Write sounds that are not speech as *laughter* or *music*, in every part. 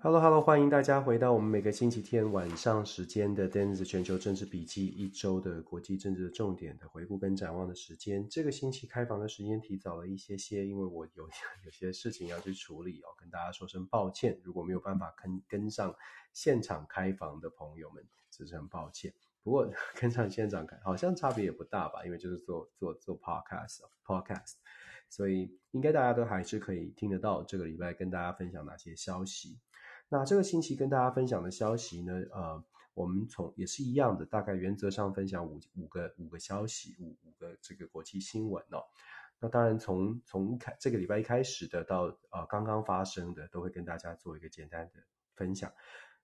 Hello，Hello，欢迎大家回到我们每个星期天晚上时间的 Dennis 全球政治笔记一周的国际政治的重点的回顾跟展望的时间。这个星期开房的时间提早了一些些，因为我有 *laughs* 有些事情要去处理哦，跟大家说声抱歉。如果没有办法跟跟上现场开房的朋友们，真是很抱歉。不过 *laughs* 跟上现场看好像差别也不大吧，因为就是做做做 podcast podcast，所以应该大家都还是可以听得到这个礼拜跟大家分享哪些消息。那这个星期跟大家分享的消息呢，呃，我们从也是一样的，大概原则上分享五五个五个消息，五五个这个国际新闻哦。那当然从从开这个礼拜一开始的到呃刚刚发生的，都会跟大家做一个简单的分享。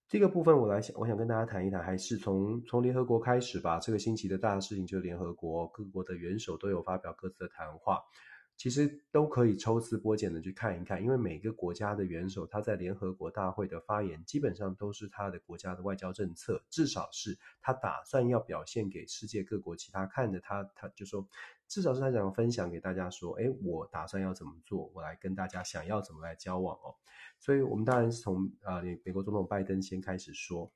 这个部分我来想，我想跟大家谈一谈，还是从从联合国开始吧。这个星期的大事情就是联合国各国的元首都有发表各自的谈话。其实都可以抽丝剥茧的去看一看，因为每个国家的元首他在联合国大会的发言，基本上都是他的国家的外交政策，至少是他打算要表现给世界各国其他看的。他他就说，至少是他想分享给大家说，哎，我打算要怎么做，我来跟大家想要怎么来交往哦。所以，我们当然是从啊，美国总统拜登先开始说。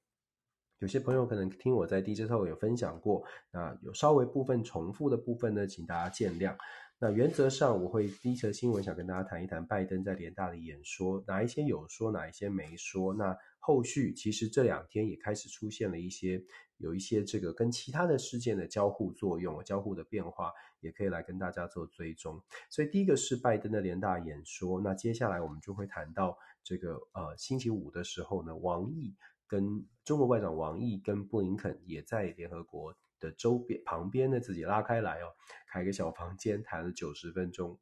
有些朋友可能听我在 DJ Talk 有分享过，那有稍微部分重复的部分呢，请大家见谅。那原则上，我会第一则新闻想跟大家谈一谈拜登在联大的演说，哪一些有说，哪一些没说。那后续其实这两天也开始出现了一些，有一些这个跟其他的事件的交互作用、交互的变化，也可以来跟大家做追踪。所以第一个是拜登的联大演说。那接下来我们就会谈到这个呃星期五的时候呢，王毅跟中国外长王毅跟布林肯也在联合国。的周边旁边呢，自己拉开来哦，开一个小房间，谈了九十分钟，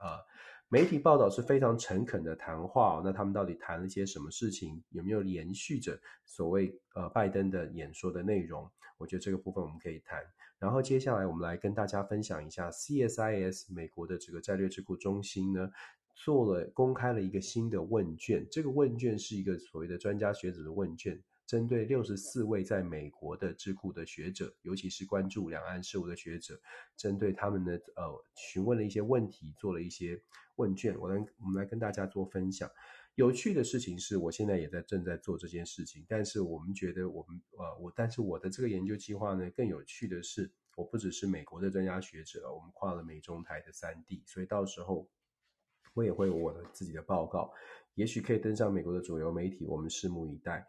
呃，媒体报道是非常诚恳的谈话。那他们到底谈了些什么事情？有没有延续着所谓呃拜登的演说的内容？我觉得这个部分我们可以谈。然后接下来我们来跟大家分享一下 CSIS 美国的这个战略智库中心呢，做了公开了一个新的问卷。这个问卷是一个所谓的专家学者的问卷。针对六十四位在美国的智库的学者，尤其是关注两岸事务的学者，针对他们的呃询问了一些问题，做了一些问卷，我来我们来跟大家做分享。有趣的事情是我现在也在正在做这件事情，但是我们觉得我们呃我，但是我的这个研究计划呢，更有趣的是，我不只是美国的专家学者，我们跨了美中台的三地，所以到时候我也会有我的自己的报告，也许可以登上美国的主流媒体，我们拭目以待。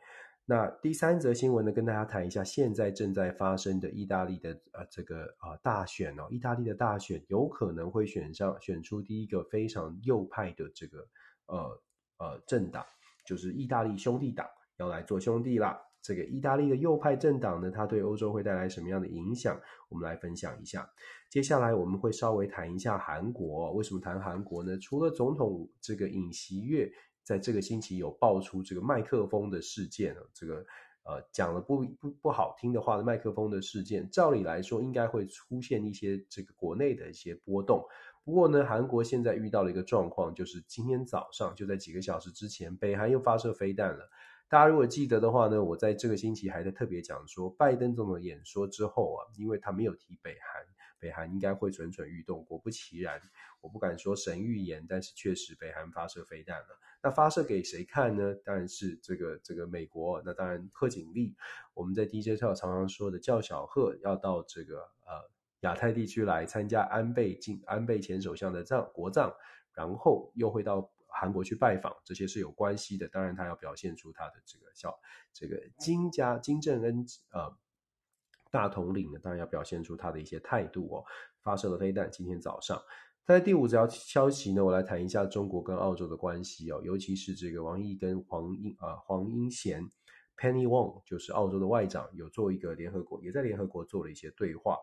那第三则新闻呢，跟大家谈一下现在正在发生的意大利的呃这个呃大选哦，意大利的大选有可能会选上选出第一个非常右派的这个呃呃政党，就是意大利兄弟党要来做兄弟啦。这个意大利的右派政党呢，它对欧洲会带来什么样的影响？我们来分享一下。接下来我们会稍微谈一下韩国，为什么谈韩国呢？除了总统这个尹锡悦。在这个星期有爆出这个麦克风的事件，这个呃讲了不不不好听的话的麦克风的事件，照理来说应该会出现一些这个国内的一些波动。不过呢，韩国现在遇到了一个状况，就是今天早上就在几个小时之前，北韩又发射飞弹了。大家如果记得的话呢，我在这个星期还在特别讲说，拜登总统演说之后啊，因为他没有提北韩。北韩应该会蠢蠢欲动，果不其然，我不敢说神预言，但是确实北韩发射飞弹了。那发射给谁看呢？当然是这个这个美国。那当然贺锦丽，我们在 DJ 上常常说的叫小贺要到这个呃亚太地区来参加安倍晋安倍前首相的葬国葬，然后又会到韩国去拜访，这些是有关系的。当然他要表现出他的这个小这个金家金正恩呃。大统领呢，当然要表现出他的一些态度哦。发射了飞弹，今天早上。在第五条消息呢，我来谈一下中国跟澳洲的关系哦，尤其是这个王毅跟黄英啊、黄英贤 Penny Wong，就是澳洲的外长，有做一个联合国，也在联合国做了一些对话。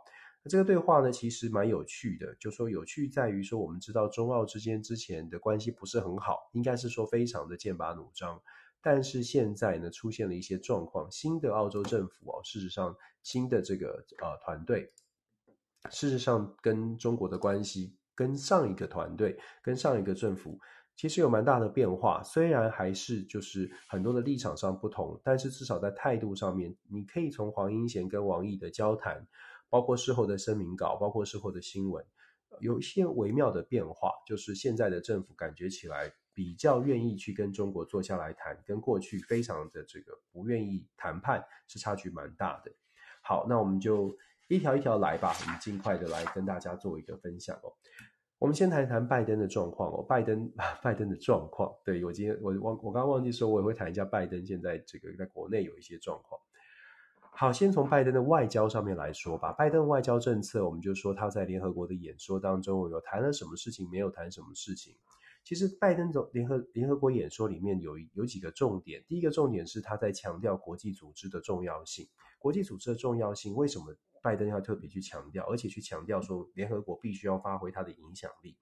那这个对话呢，其实蛮有趣的，就说有趣在于说，我们知道中澳之间之前的关系不是很好，应该是说非常的剑拔弩张。但是现在呢，出现了一些状况。新的澳洲政府哦，事实上，新的这个呃团队，事实上跟中国的关系，跟上一个团队，跟上一个政府其实有蛮大的变化。虽然还是就是很多的立场上不同，但是至少在态度上面，你可以从黄英贤跟王毅的交谈，包括事后的声明稿，包括事后的新闻，有一些微妙的变化。就是现在的政府感觉起来比较愿意去跟中国坐下来谈，跟过去非常的这个不愿意谈判是差距蛮大的。好，那我们就一条一条来吧，我们尽快的来跟大家做一个分享哦。我们先谈一谈拜登的状况哦，拜登 *laughs* 拜登的状况，对，我今天我忘我刚刚忘记说，我也会谈一下拜登现在这个在国内有一些状况。好，先从拜登的外交上面来说吧。拜登外交政策，我们就说他在联合国的演说当中有谈了什么事情，没有谈什么事情。其实拜登的联合联合国演说里面有有几个重点，第一个重点是他在强调国际组织的重要性。国际组织的重要性，为什么？拜登要特别去强调，而且去强调说，联合国必须要发挥它的影响力。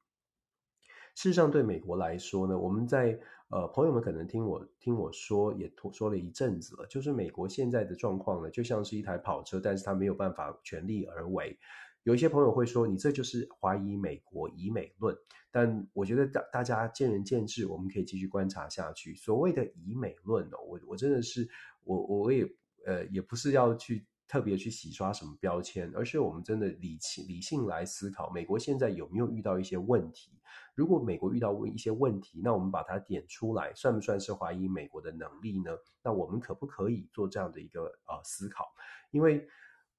事实上，对美国来说呢，我们在呃，朋友们可能听我听我说，也说了一阵子了，就是美国现在的状况呢，就像是一台跑车，但是它没有办法全力而为。有一些朋友会说，你这就是怀疑美国以美论，但我觉得大大家见仁见智，我们可以继续观察下去。所谓的以美论哦，我我真的是我我也呃，也不是要去。特别去洗刷什么标签，而是我们真的理性理性来思考，美国现在有没有遇到一些问题？如果美国遇到问一些问题，那我们把它点出来，算不算是怀疑美国的能力呢？那我们可不可以做这样的一个呃思考？因为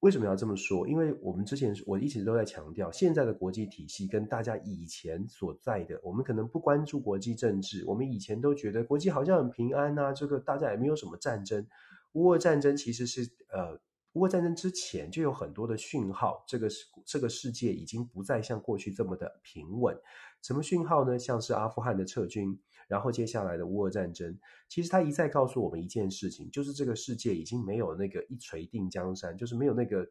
为什么要这么说？因为我们之前我一直都在强调，现在的国际体系跟大家以前所在的，我们可能不关注国际政治，我们以前都觉得国际好像很平安啊，这个大家也没有什么战争。乌俄战争其实是呃。乌俄战争之前就有很多的讯号，这个世这个世界已经不再像过去这么的平稳。什么讯号呢？像是阿富汗的撤军，然后接下来的乌俄战争，其实他一再告诉我们一件事情，就是这个世界已经没有那个一锤定江山，就是没有那个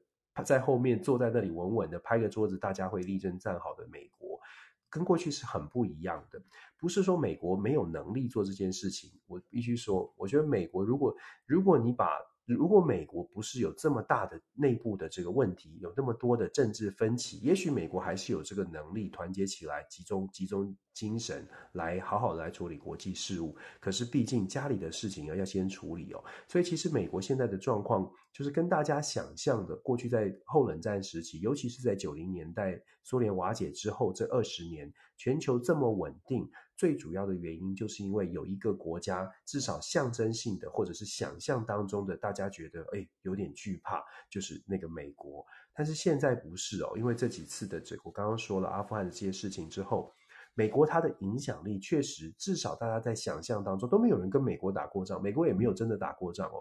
在后面坐在那里稳稳的拍个桌子，大家会立正站好的美国，跟过去是很不一样的。不是说美国没有能力做这件事情，我必须说，我觉得美国如果如果你把如果美国不是有这么大的内部的这个问题，有那么多的政治分歧，也许美国还是有这个能力团结起来，集中集中精神来好好的来处理国际事务。可是毕竟家里的事情要要先处理哦，所以其实美国现在的状况就是跟大家想象的，过去在后冷战时期，尤其是在九零年代苏联瓦解之后这二十年，全球这么稳定。最主要的原因就是因为有一个国家，至少象征性的或者是想象当中的，大家觉得诶有点惧怕，就是那个美国。但是现在不是哦，因为这几次的这我刚刚说了阿富汗的这些事情之后，美国它的影响力确实，至少大家在想象当中都没有人跟美国打过仗，美国也没有真的打过仗哦。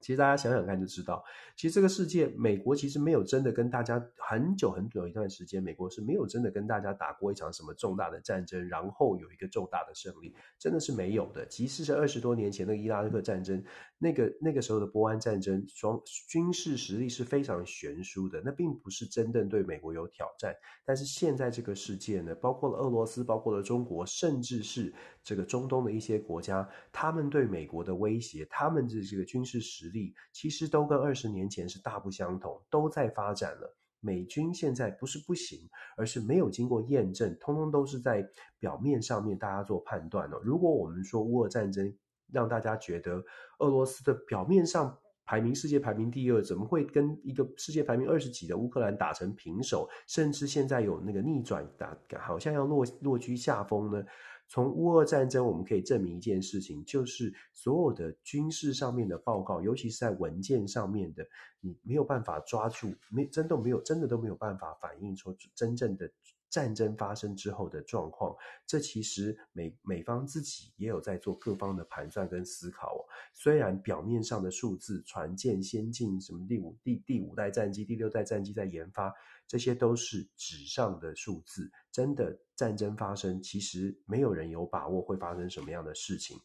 其实大家想想看就知道，其实这个世界，美国其实没有真的跟大家很久很久一段时间，美国是没有真的跟大家打过一场什么重大的战争，然后有一个重大的胜利，真的是没有的。即使是二十多年前的伊拉克战争，那个那个时候的波湾战争，双军事实力是非常悬殊的，那并不是真正对美国有挑战。但是现在这个世界呢，包括了俄罗斯，包括了中国，甚至是这个中东的一些国家，他们对美国的威胁，他们的这个军事实力，其实都跟二十年前是大不相同，都在发展了。美军现在不是不行，而是没有经过验证，通通都是在表面上面大家做判断了。如果我们说乌俄战争让大家觉得俄罗斯的表面上排名世界排名第二，怎么会跟一个世界排名二十几的乌克兰打成平手，甚至现在有那个逆转打，好像要落落居下风呢？从乌俄战争，我们可以证明一件事情，就是所有的军事上面的报告，尤其是在文件上面的，你没有办法抓住，没真的没有，真的都没有办法反映出真正的战争发生之后的状况。这其实美美方自己也有在做各方的盘算跟思考哦。虽然表面上的数字，船舰先进，什么第五第第五代战机、第六代战机在研发。这些都是纸上的数字，真的战争发生，其实没有人有把握会发生什么样的事情。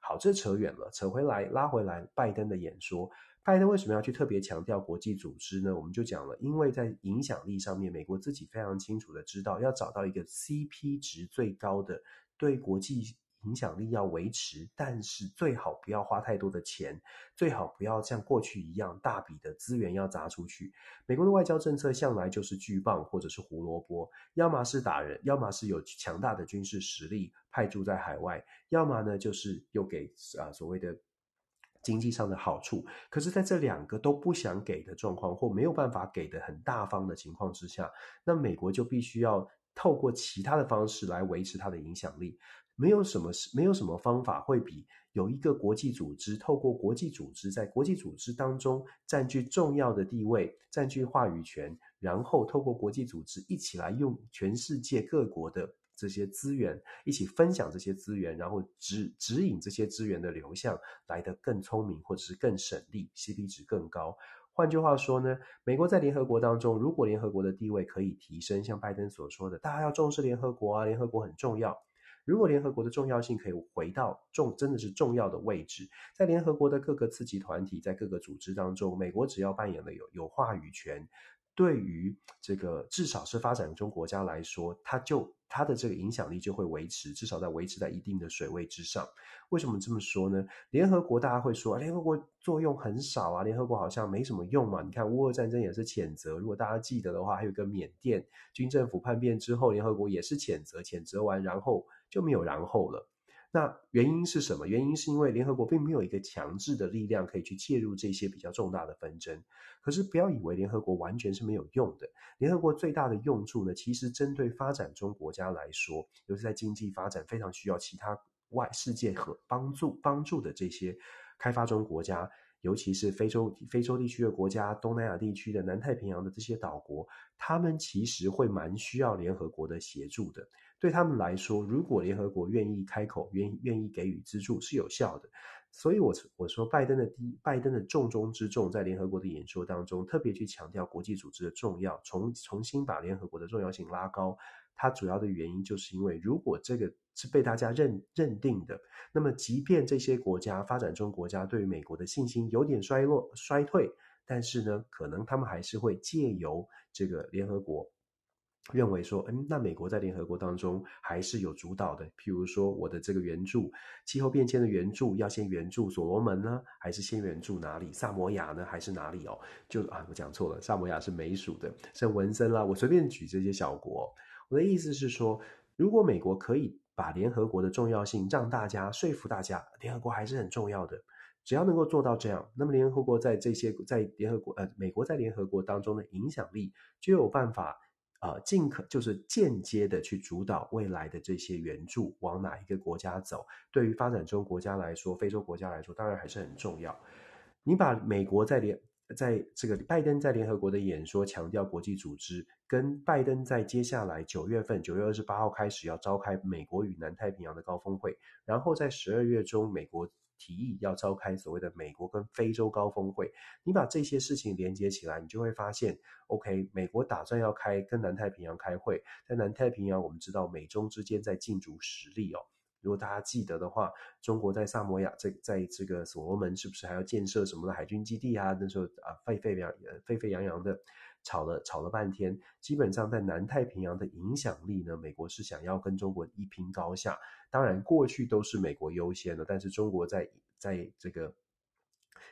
好，这扯远了，扯回来，拉回来，拜登的演说，拜登为什么要去特别强调国际组织呢？我们就讲了，因为在影响力上面，美国自己非常清楚的知道，要找到一个 CP 值最高的对国际影响力要维持，但是最好不要花太多的钱，最好不要像过去一样大笔的资源要砸出去。美国的外交政策向来就是巨棒或者是胡萝卜，要么是打人，要么是有强大的军事实力派驻在海外，要么呢就是又给啊所谓的。经济上的好处，可是在这两个都不想给的状况，或没有办法给的很大方的情况之下，那美国就必须要透过其他的方式来维持它的影响力。没有什么是，没有什么方法会比有一个国际组织，透过国际组织在国际组织当中占据重要的地位，占据话语权，然后透过国际组织一起来用全世界各国的。这些资源一起分享，这些资源，然后指指引这些资源的流向来得更聪明，或者是更省力，CP 值更高。换句话说呢，美国在联合国当中，如果联合国的地位可以提升，像拜登所说的，大家要重视联合国啊，联合国很重要。如果联合国的重要性可以回到重，真的是重要的位置，在联合国的各个次级团体，在各个组织当中，美国只要扮演了有有话语权。对于这个至少是发展中国家来说，它就它的这个影响力就会维持，至少在维持在一定的水位之上。为什么这么说呢？联合国大家会说，联合国作用很少啊，联合国好像没什么用嘛。你看乌俄战争也是谴责，如果大家记得的话，还有一个缅甸军政府叛变之后，联合国也是谴责，谴责完然后就没有然后了。那原因是什么？原因是因为联合国并没有一个强制的力量可以去介入这些比较重大的纷争。可是不要以为联合国完全是没有用的。联合国最大的用处呢，其实针对发展中国家来说，尤其在经济发展非常需要其他外世界和帮助帮助的这些开发中国家，尤其是非洲非洲地区的国家、东南亚地区的、南太平洋的这些岛国，他们其实会蛮需要联合国的协助的。对他们来说，如果联合国愿意开口，愿意愿意给予资助是有效的。所以我，我说拜登的第一，拜登的重中之重，在联合国的演说当中，特别去强调国际组织的重要，重重新把联合国的重要性拉高。它主要的原因就是因为，如果这个是被大家认认定的，那么即便这些国家发展中国家对于美国的信心有点衰落衰退，但是呢，可能他们还是会借由这个联合国。认为说，嗯，那美国在联合国当中还是有主导的。譬如说，我的这个援助，气候变迁的援助，要先援助所罗门呢，还是先援助哪里？萨摩亚呢，还是哪里哦？就啊，我讲错了，萨摩亚是美属的，像文森啦。我随便举这些小国。我的意思是说，如果美国可以把联合国的重要性让大家说服大家，联合国还是很重要的。只要能够做到这样，那么联合国在这些在联合国呃，美国在联合国当中的影响力就有办法。呃，尽可就是间接的去主导未来的这些援助往哪一个国家走，对于发展中国家来说，非洲国家来说，当然还是很重要。你把美国在联在这个拜登在联合国的演说强调国际组织，跟拜登在接下来九月份九月二十八号开始要召开美国与南太平洋的高峰会，然后在十二月中美国。提议要召开所谓的美国跟非洲高峰会，你把这些事情连接起来，你就会发现，OK，美国打算要开跟南太平洋开会，在南太平洋，我们知道美中之间在竞逐实力哦。如果大家记得的话，中国在萨摩亚，在在这个所罗门，是不是还要建设什么的海军基地啊？那时候啊，沸沸扬沸沸扬扬的。吵了吵了半天，基本上在南太平洋的影响力呢，美国是想要跟中国一拼高下。当然，过去都是美国优先的，但是中国在在这个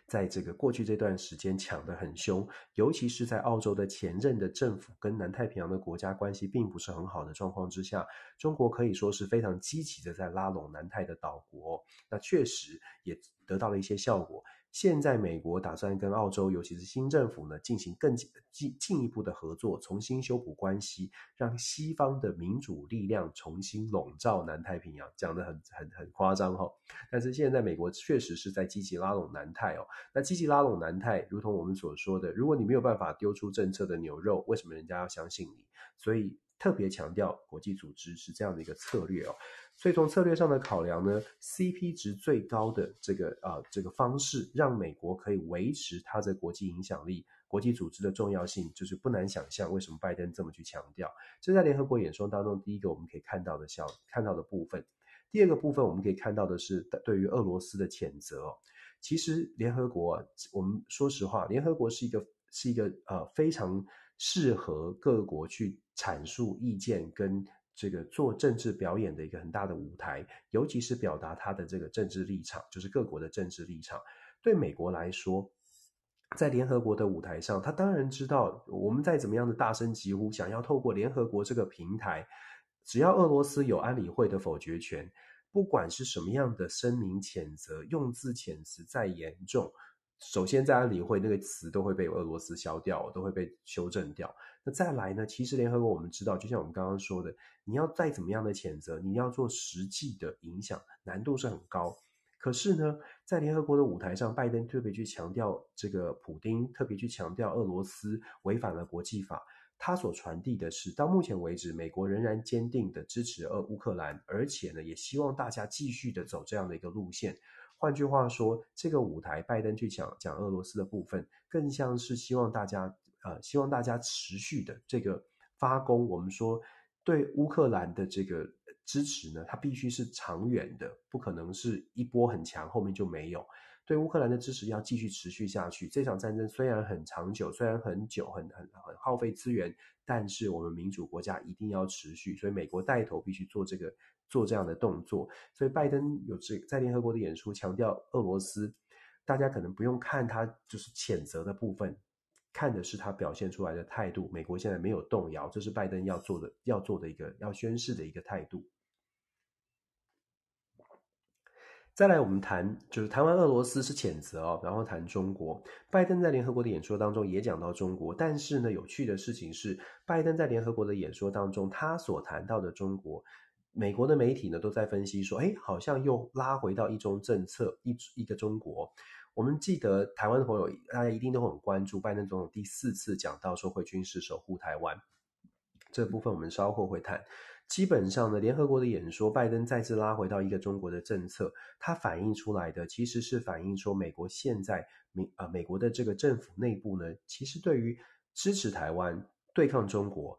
在这个过去这段时间抢得很凶，尤其是在澳洲的前任的政府跟南太平洋的国家关系并不是很好的状况之下，中国可以说是非常积极的在拉拢南太的岛国，那确实也得到了一些效果。现在美国打算跟澳洲，尤其是新政府呢，进行更进进一步的合作，重新修补关系，让西方的民主力量重新笼罩南太平洋，讲得很很很夸张哈。但是现在美国确实是在积极拉拢南太哦。那积极拉拢南太，如同我们所说的，如果你没有办法丢出政策的牛肉，为什么人家要相信你？所以特别强调国际组织是这样的一个策略哦。所以从策略上的考量呢，CP 值最高的这个啊、这个方式，让美国可以维持它的国际影响力、国际组织的重要性，就是不难想象为什么拜登这么去强调。这在联合国演说当中，第一个我们可以看到的小看到的部分。第二个部分我们可以看到的是对于俄罗斯的谴责。其实联合国，我们说实话，联合国是一个是一个呃非常适合各国去阐述意见跟。这个做政治表演的一个很大的舞台，尤其是表达他的这个政治立场，就是各国的政治立场。对美国来说，在联合国的舞台上，他当然知道，我们再怎么样的大声疾呼，想要透过联合国这个平台，只要俄罗斯有安理会的否决权，不管是什么样的声明谴责，用字遣词再严重，首先在安理会那个词都会被俄罗斯消掉，都会被修正掉。那再来呢？其实联合国我们知道，就像我们刚刚说的，你要再怎么样的谴责，你要做实际的影响，难度是很高。可是呢，在联合国的舞台上，拜登特别去强调这个普丁，特别去强调俄罗斯违反了国际法。他所传递的是，到目前为止，美国仍然坚定的支持俄乌克兰，而且呢，也希望大家继续的走这样的一个路线。换句话说，这个舞台，拜登去讲讲俄罗斯的部分，更像是希望大家，呃，希望大家持续的这个发功。我们说，对乌克兰的这个。支持呢，它必须是长远的，不可能是一波很强，后面就没有。对乌克兰的支持要继续持续下去。这场战争虽然很长久，虽然很久，很很很耗费资源，但是我们民主国家一定要持续。所以美国带头必须做这个做这样的动作。所以拜登有这在联合国的演说强调俄罗斯，大家可能不用看他就是谴责的部分。看的是他表现出来的态度，美国现在没有动摇，这是拜登要做的、要做的一个、要宣示的一个态度。再来，我们谈就是谈完俄罗斯是谴责哦，然后谈中国。拜登在联合国的演说当中也讲到中国，但是呢，有趣的事情是，拜登在联合国的演说当中，他所谈到的中国，美国的媒体呢都在分析说，哎，好像又拉回到一中政策，一一个中国。我们记得台湾的朋友，大家一定都很关注拜登总统第四次讲到说会军事守护台湾，这部分我们稍后会谈。基本上呢，联合国的演说，拜登再次拉回到一个中国的政策，它反映出来的其实是反映说美国现在美啊美国的这个政府内部呢，其实对于支持台湾对抗中国。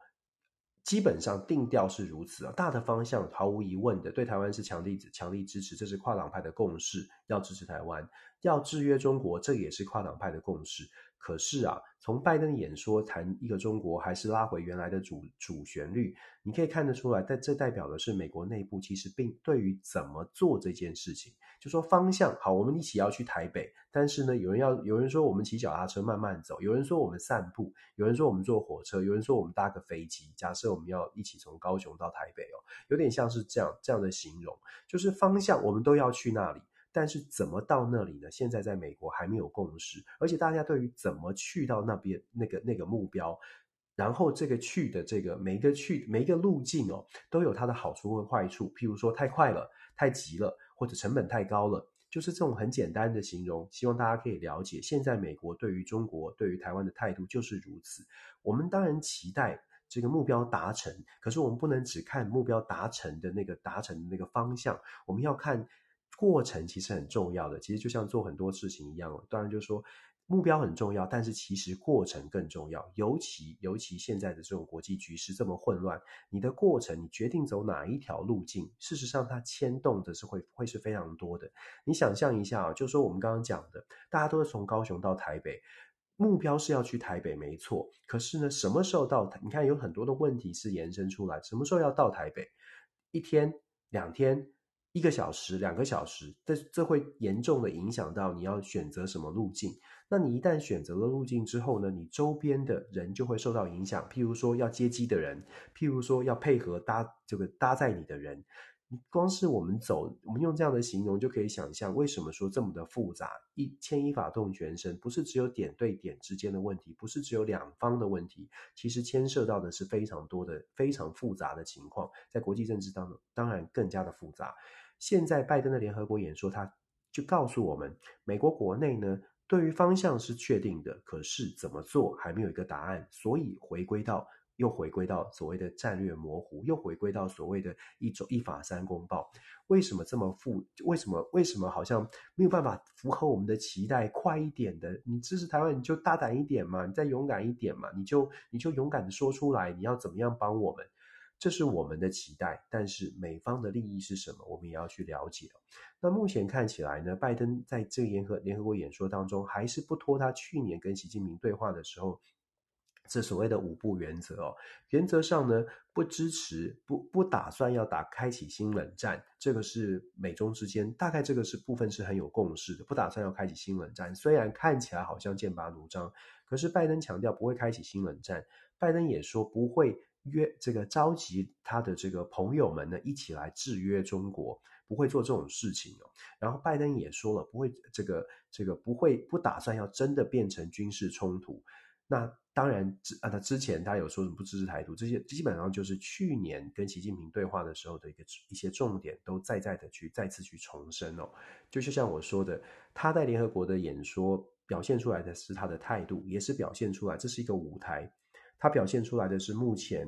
基本上定调是如此啊，大的方向毫无疑问的，对台湾是强力强力支持，这是跨党派的共识，要支持台湾，要制约中国，这也是跨党派的共识。可是啊，从拜登的演说谈一个中国，还是拉回原来的主主旋律，你可以看得出来，但这代表的是美国内部其实并对于怎么做这件事情，就说方向好，我们一起要去台北，但是呢，有人要有人说我们骑脚踏车慢慢走，有人说我们散步，有人说我们坐火车，有人说我们搭个飞机。假设我们要一起从高雄到台北哦，有点像是这样这样的形容，就是方向我们都要去那里。但是怎么到那里呢？现在在美国还没有共识，而且大家对于怎么去到那边那个那个目标，然后这个去的这个每一个去每一个路径哦，都有它的好处和坏处。譬如说太快了、太急了，或者成本太高了，就是这种很简单的形容。希望大家可以了解，现在美国对于中国、对于台湾的态度就是如此。我们当然期待这个目标达成，可是我们不能只看目标达成的那个达成的那个方向，我们要看。过程其实很重要的，其实就像做很多事情一样。当然，就是说目标很重要，但是其实过程更重要。尤其尤其现在的这种国际局势这么混乱，你的过程，你决定走哪一条路径，事实上它牵动的是会会是非常多的。你想象一下啊，就说我们刚刚讲的，大家都是从高雄到台北，目标是要去台北，没错。可是呢，什么时候到？你看有很多的问题是延伸出来，什么时候要到台北？一天、两天？一个小时、两个小时，这这会严重的影响到你要选择什么路径。那你一旦选择了路径之后呢，你周边的人就会受到影响。譬如说要接机的人，譬如说要配合搭这个搭载你的人，光是我们走，我们用这样的形容就可以想象，为什么说这么的复杂？一牵一发动全身，不是只有点对点之间的问题，不是只有两方的问题，其实牵涉到的是非常多的、非常复杂的情况，在国际政治当中，当然更加的复杂。现在拜登的联合国演说，他就告诉我们，美国国内呢，对于方向是确定的，可是怎么做还没有一个答案，所以回归到又回归到所谓的战略模糊，又回归到所谓的一种一法三公报。为什么这么复？为什么为什么好像没有办法符合我们的期待？快一点的，你支持台湾，你就大胆一点嘛，你再勇敢一点嘛，你就你就勇敢的说出来，你要怎么样帮我们？这是我们的期待，但是美方的利益是什么？我们也要去了解。那目前看起来呢，拜登在这个联合联合国演说当中，还是不拖他去年跟习近平对话的时候这所谓的五不原则哦，原则上呢，不支持，不不打算要打开启新冷战，这个是美中之间大概这个是部分是很有共识的，不打算要开启新冷战。虽然看起来好像剑拔弩张，可是拜登强调不会开启新冷战，拜登也说不会约这个召集他的这个朋友们呢一起来制约中国，不会做这种事情哦。然后拜登也说了，不会这个这个不会不打算要真的变成军事冲突。那当然，之啊，他之前他有说什么不支持台独，这些基本上就是去年跟习近平对话的时候的一个一些重点，都再再的去再次去重申哦。就就像我说的，他在联合国的演说表现出来的是他的态度，也是表现出来这是一个舞台。它表现出来的是目前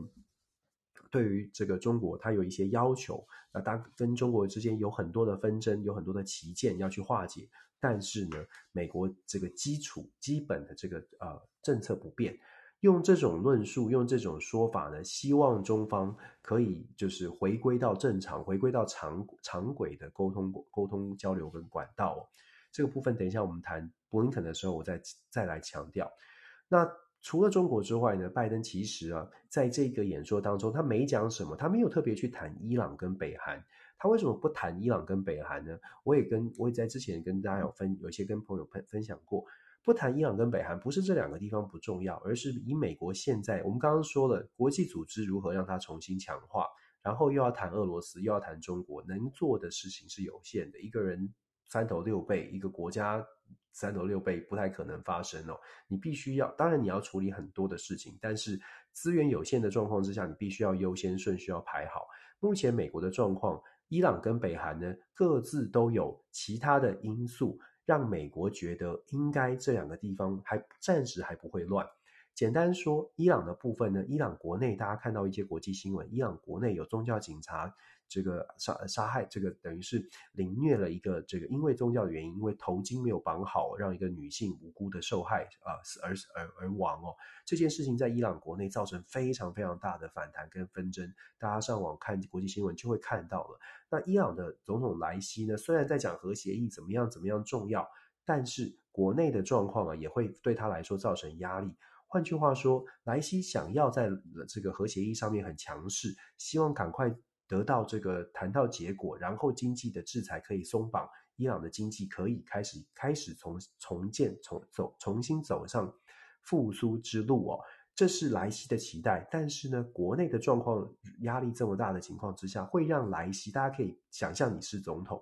对于这个中国，它有一些要求，那当跟中国之间有很多的纷争，有很多的歧见要去化解。但是呢，美国这个基础基本的这个呃政策不变，用这种论述，用这种说法呢，希望中方可以就是回归到正常，回归到常常轨的沟通沟通交流跟管道哦。这个部分等一下我们谈布林肯的时候，我再再来强调。那除了中国之外呢，拜登其实啊，在这个演说当中，他没讲什么，他没有特别去谈伊朗跟北韩。他为什么不谈伊朗跟北韩呢？我也跟我也在之前跟大家有分，有些跟朋友分分享过，不谈伊朗跟北韩，不是这两个地方不重要，而是以美国现在我们刚刚说了国际组织如何让它重新强化，然后又要谈俄罗斯，又要谈中国，能做的事情是有限的。一个人三头六臂，一个国家三头六臂不太可能发生哦。你必须要，当然你要处理很多的事情，但是资源有限的状况之下，你必须要优先顺序要排好。目前美国的状况。伊朗跟北韩呢，各自都有其他的因素，让美国觉得应该这两个地方还暂时还不会乱。简单说，伊朗的部分呢，伊朗国内大家看到一些国际新闻，伊朗国内有宗教警察。这个杀杀害，这个等于是凌虐了一个这个，因为宗教的原因，因为头巾没有绑好，让一个女性无辜的受害啊，死而而而亡哦。这件事情在伊朗国内造成非常非常大的反弹跟纷争，大家上网看国际新闻就会看到了。那伊朗的总统莱西呢，虽然在讲核协议怎么样怎么样重要，但是国内的状况啊，也会对他来说造成压力。换句话说，莱西想要在这个核协议上面很强势，希望赶快。得到这个谈到结果，然后经济的制裁可以松绑，伊朗的经济可以开始开始从重建、重走重新走上复苏之路哦，这是莱西的期待。但是呢，国内的状况压力这么大的情况之下，会让莱西，大家可以想象你是总统，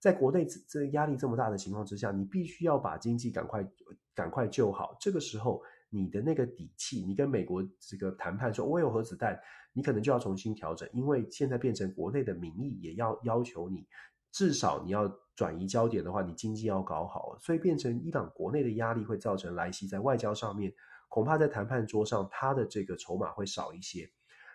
在国内这压力这么大的情况之下，你必须要把经济赶快赶快救好。这个时候，你的那个底气，你跟美国这个谈判说，我有核子弹。你可能就要重新调整，因为现在变成国内的民意也要要求你，至少你要转移焦点的话，你经济要搞好，所以变成伊朗国内的压力会造成莱西在外交上面恐怕在谈判桌上他的这个筹码会少一些。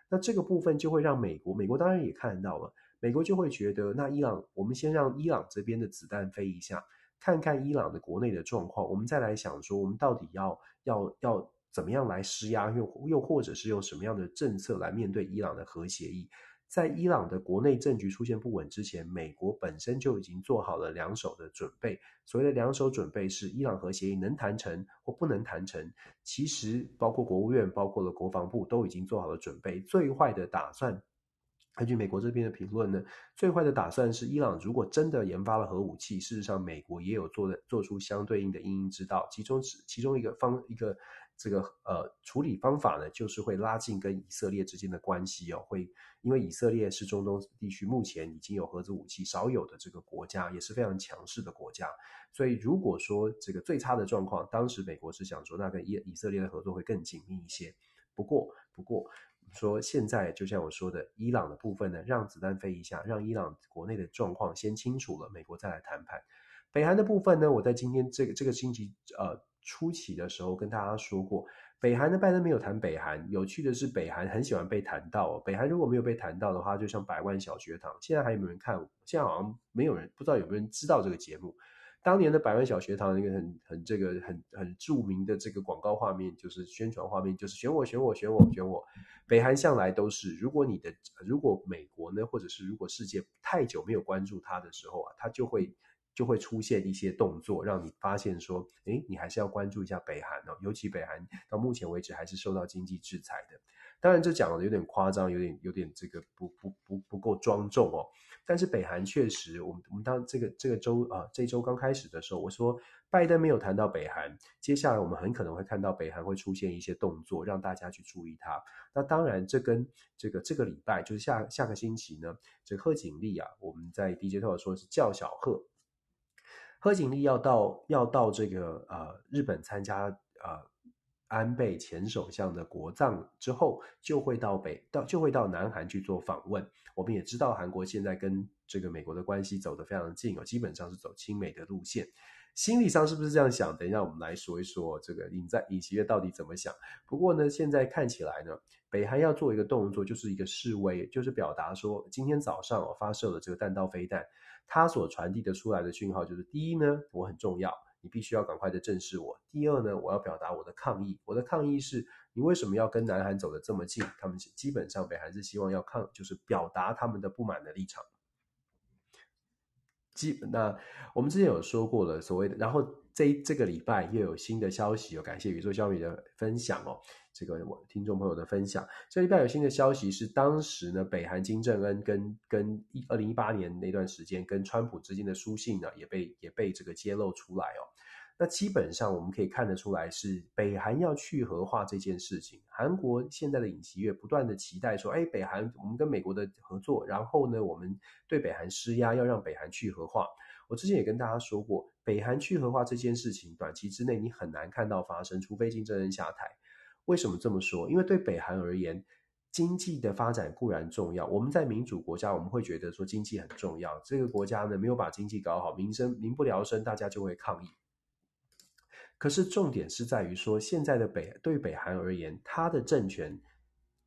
那这个部分就会让美国，美国当然也看到了，美国就会觉得，那伊朗我们先让伊朗这边的子弹飞一下，看看伊朗的国内的状况，我们再来想说，我们到底要要要。怎么样来施压？又又或者是用什么样的政策来面对伊朗的核协议？在伊朗的国内政局出现不稳之前，美国本身就已经做好了两手的准备。所谓的两手准备是，伊朗核协议能谈成或不能谈成，其实包括国务院、包括了国防部都已经做好了准备。最坏的打算，根据美国这边的评论呢，最坏的打算是，伊朗如果真的研发了核武器，事实上美国也有做的做出相对应的因应之道，其中其中一个方一个。这个呃处理方法呢，就是会拉近跟以色列之间的关系哦，会因为以色列是中东地区目前已经有核子武器少有的这个国家，也是非常强势的国家，所以如果说这个最差的状况，当时美国是想说，那跟以以色列的合作会更紧密一些。不过不过说现在就像我说的，伊朗的部分呢，让子弹飞一下，让伊朗国内的状况先清楚了，美国再来谈判。北韩的部分呢，我在今天这个这个星期呃。初期的时候跟大家说过，北韩的拜登没有谈北韩。有趣的是，北韩很喜欢被谈到。北韩如果没有被谈到的话，就像百万小学堂。现在还有没有人看？现在好像没有人，不知道有没有人知道这个节目。当年的百万小学堂一个很很这个很很著名的这个广告画面，就是宣传画面，就是选我选我选我选我。北韩向来都是，如果你的如果美国呢，或者是如果世界太久没有关注它的时候啊，它就会。就会出现一些动作，让你发现说，诶，你还是要关注一下北韩哦，尤其北韩到目前为止还是受到经济制裁的。当然，这讲的有点夸张，有点有点这个不不不不够庄重哦。但是北韩确实，我们我们当这个这个周啊，这周刚开始的时候，我说拜登没有谈到北韩，接下来我们很可能会看到北韩会出现一些动作，让大家去注意它。那当然，这跟这个这个礼拜就是下下个星期呢，这贺锦丽啊，我们在 DJ Talk 说是叫小贺，贺锦丽要到要到这个呃日本参加呃。安倍前首相的国葬之后，就会到北到就会到南韩去做访问。我们也知道，韩国现在跟这个美国的关系走得非常近哦，基本上是走亲美的路线。心理上是不是这样想？等一下我们来说一说这个尹在尹锡悦到底怎么想。不过呢，现在看起来呢，北韩要做一个动作，就是一个示威，就是表达说，今天早上哦发射了这个弹道飞弹，它所传递的出来的讯号就是：第一呢，我很重要。你必须要赶快的正视我。第二呢，我要表达我的抗议。我的抗议是你为什么要跟南韩走得这么近？他们基本上北韩是希望要抗，就是表达他们的不满的立场。基那我们之前有说过了，所谓的，然后这这个礼拜又有新的消息，有感谢宇宙小米的分享哦。这个我听众朋友的分享，这礼拜有新的消息是，当时呢，北韩金正恩跟跟一二零一八年那段时间跟川普之间的书信呢，也被也被这个揭露出来哦。那基本上我们可以看得出来，是北韩要去核化这件事情。韩国现在的尹锡悦不断的期待说，哎，北韩我们跟美国的合作，然后呢，我们对北韩施压，要让北韩去核化。我之前也跟大家说过，北韩去核化这件事情，短期之内你很难看到发生，除非金正恩下台。为什么这么说？因为对北韩而言，经济的发展固然重要。我们在民主国家，我们会觉得说经济很重要。这个国家呢，没有把经济搞好，民生民不聊生，大家就会抗议。可是重点是在于说，现在的北对北韩而言，他的政权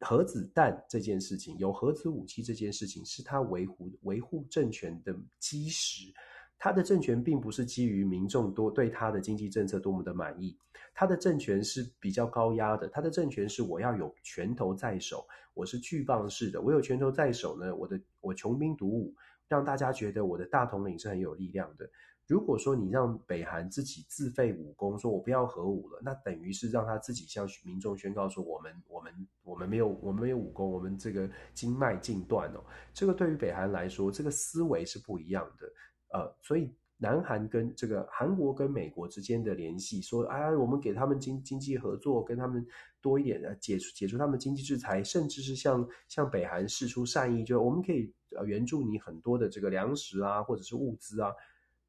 核子弹这件事情，有核子武器这件事情，是他维护维护政权的基石。他的政权并不是基于民众多对他的经济政策多么的满意。他的政权是比较高压的，他的政权是我要有拳头在手，我是巨棒式的，我有拳头在手呢，我的我穷兵黩武，让大家觉得我的大统领是很有力量的。如果说你让北韩自己自废武功，说我不要核武了，那等于是让他自己向民众宣告说我们我们我们没有我们没有武功，我们这个经脉尽断哦。这个对于北韩来说，这个思维是不一样的，呃，所以。南韩跟这个韩国跟美国之间的联系，说，哎，我们给他们经经济合作，跟他们多一点的解除解除他们经济制裁，甚至是向向北韩释出善意，就我们可以呃援助你很多的这个粮食啊，或者是物资啊。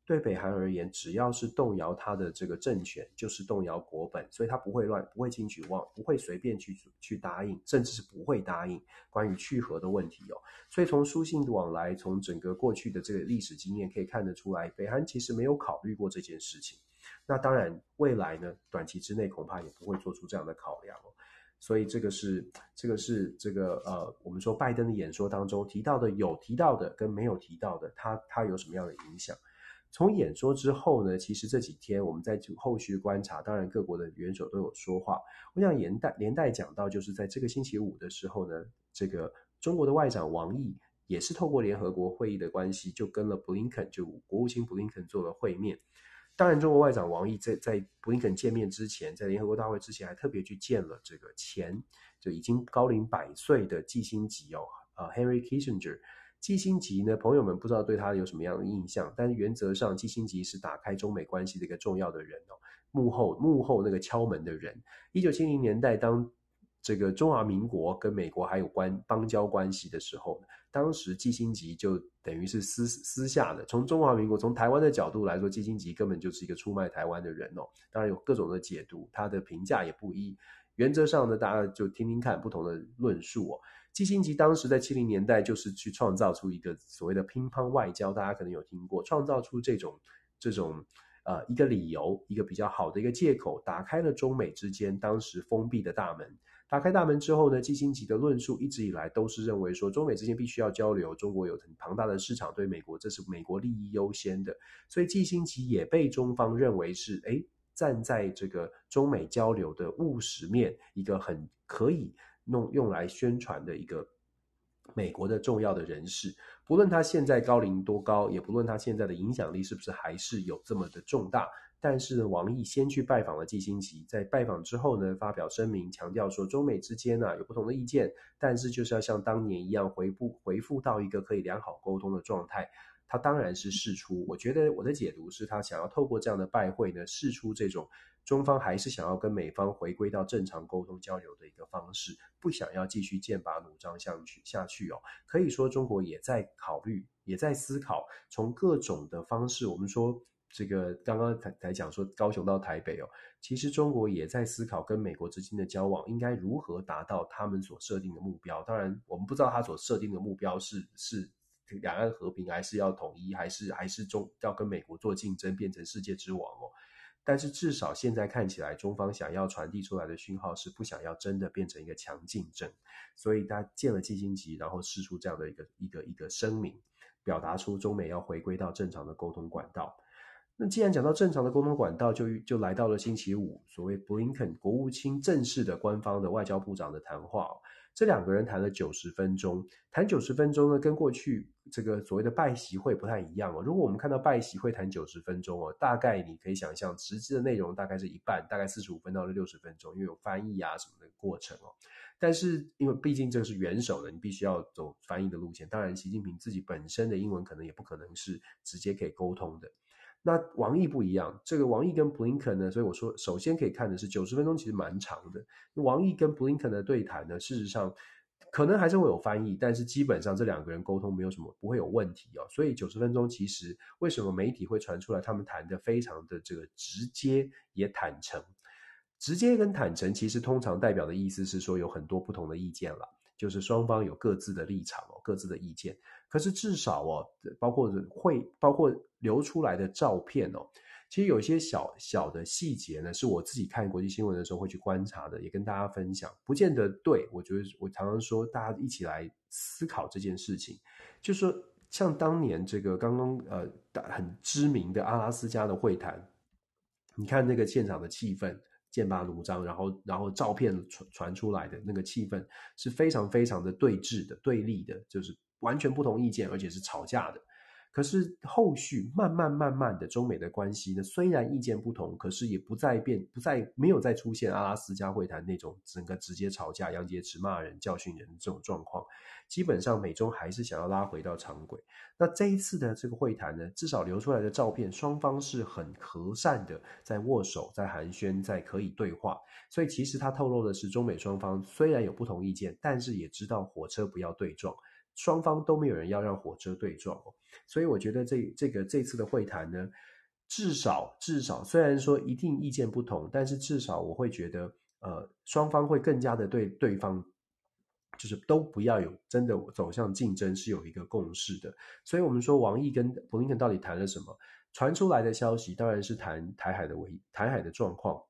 对北韩而言，只要是动摇他的这个政权，就是动摇国本，所以他不会乱，不会轻举妄，不会随便去去答应，甚至是不会答应关于去核的问题哦。所以从书信往来，从整个过去的这个历史经验可以看得出来，北韩其实没有考虑过这件事情。那当然，未来呢，短期之内恐怕也不会做出这样的考量。所以这个是这个是这个呃，我们说拜登的演说当中提到的，有提到的跟没有提到的，他他有什么样的影响？从演说之后呢，其实这几天我们在后续观察，当然各国的元首都有说话。我想连带连带讲到，就是在这个星期五的时候呢，这个中国的外长王毅也是透过联合国会议的关系，就跟了布林肯，就国务卿布林肯做了会面。当然，中国外长王毅在在布林肯见面之前，在联合国大会之前，还特别去见了这个前就已经高龄百岁的季辛吉哦，呃，Henry Kissinger。季辛吉呢，朋友们不知道对他有什么样的印象，但原则上，季辛吉是打开中美关系的一个重要的人哦，幕后幕后那个敲门的人。一九七零年代，当这个中华民国跟美国还有关邦交关系的时候，当时季辛吉就等于是私私下的，从中华民国从台湾的角度来说，季辛吉根本就是一个出卖台湾的人哦。当然有各种的解读，他的评价也不一。原则上呢，大家就听听看不同的论述哦。基辛格当时在七零年代就是去创造出一个所谓的乒乓外交，大家可能有听过，创造出这种这种呃一个理由，一个比较好的一个借口，打开了中美之间当时封闭的大门。打开大门之后呢，基辛格的论述一直以来都是认为说，中美之间必须要交流，中国有很庞大的市场，对美国这是美国利益优先的，所以基辛格也被中方认为是诶站在这个中美交流的务实面，一个很可以。弄用来宣传的一个美国的重要的人士，不论他现在高龄多高，也不论他现在的影响力是不是还是有这么的重大，但是呢，王毅先去拜访了季辛吉，在拜访之后呢，发表声明，强调说中美之间呢、有不同的意见，但是就是要像当年一样回复回复到一个可以良好沟通的状态。他当然是释出，我觉得我的解读是他想要透过这样的拜会呢，释出这种中方还是想要跟美方回归到正常沟通交流的一个方式，不想要继续剑拔弩张下去下去哦。可以说中国也在考虑，也在思考，从各种的方式，我们说这个刚刚才才讲说高雄到台北哦，其实中国也在思考跟美国之间的交往应该如何达到他们所设定的目标。当然，我们不知道他所设定的目标是是。两岸和平还是要统一，还是还是中要跟美国做竞争，变成世界之王哦。但是至少现在看起来，中方想要传递出来的讯号是不想要真的变成一个强竞争，所以他建了基辛吉，然后释出这样的一个一个一个声明，表达出中美要回归到正常的沟通管道。那既然讲到正常的沟通管道，就就来到了星期五，所谓布林肯国务卿正式的官方的外交部长的谈话。这两个人谈了九十分钟，谈九十分钟呢，跟过去这个所谓的拜习会不太一样哦。如果我们看到拜习会谈九十分钟哦，大概你可以想象，实际的内容大概是一半，大概四十五分到六十分钟，因为有翻译啊什么的过程哦。但是因为毕竟这个是元首的，你必须要走翻译的路线。当然，习近平自己本身的英文可能也不可能是直接可以沟通的。那王毅不一样，这个王毅跟布林肯呢，所以我说首先可以看的是九十分钟其实蛮长的。王毅跟布林肯的对谈呢，事实上可能还是会有翻译，但是基本上这两个人沟通没有什么不会有问题哦。所以九十分钟其实为什么媒体会传出来他们谈的非常的这个直接也坦诚，直接跟坦诚其实通常代表的意思是说有很多不同的意见了，就是双方有各自的立场哦，各自的意见。可是至少哦，包括会包括流出来的照片哦，其实有一些小小的细节呢，是我自己看国际新闻的时候会去观察的，也跟大家分享。不见得对，我觉得我常常说，大家一起来思考这件事情，就是说像当年这个刚刚呃很知名的阿拉斯加的会谈，你看那个现场的气氛，剑拔弩张，然后然后照片传传出来的那个气氛是非常非常的对峙的、对立的，就是。完全不同意见，而且是吵架的。可是后续慢慢慢慢的，中美的关系呢，虽然意见不同，可是也不再变，不再没有再出现阿拉斯加会谈那种整个直接吵架、杨洁篪骂人、教训人这种状况。基本上美中还是想要拉回到常轨。那这一次的这个会谈呢，至少流出来的照片，双方是很和善的，在握手、在寒暄、在可以对话。所以其实他透露的是，中美双方虽然有不同意见，但是也知道火车不要对撞。双方都没有人要让火车对撞哦，所以我觉得这这个这次的会谈呢，至少至少虽然说一定意见不同，但是至少我会觉得，呃，双方会更加的对对方，就是都不要有真的走向竞争，是有一个共识的。所以我们说王毅跟布林肯到底谈了什么？传出来的消息当然是谈台海的危台海的状况。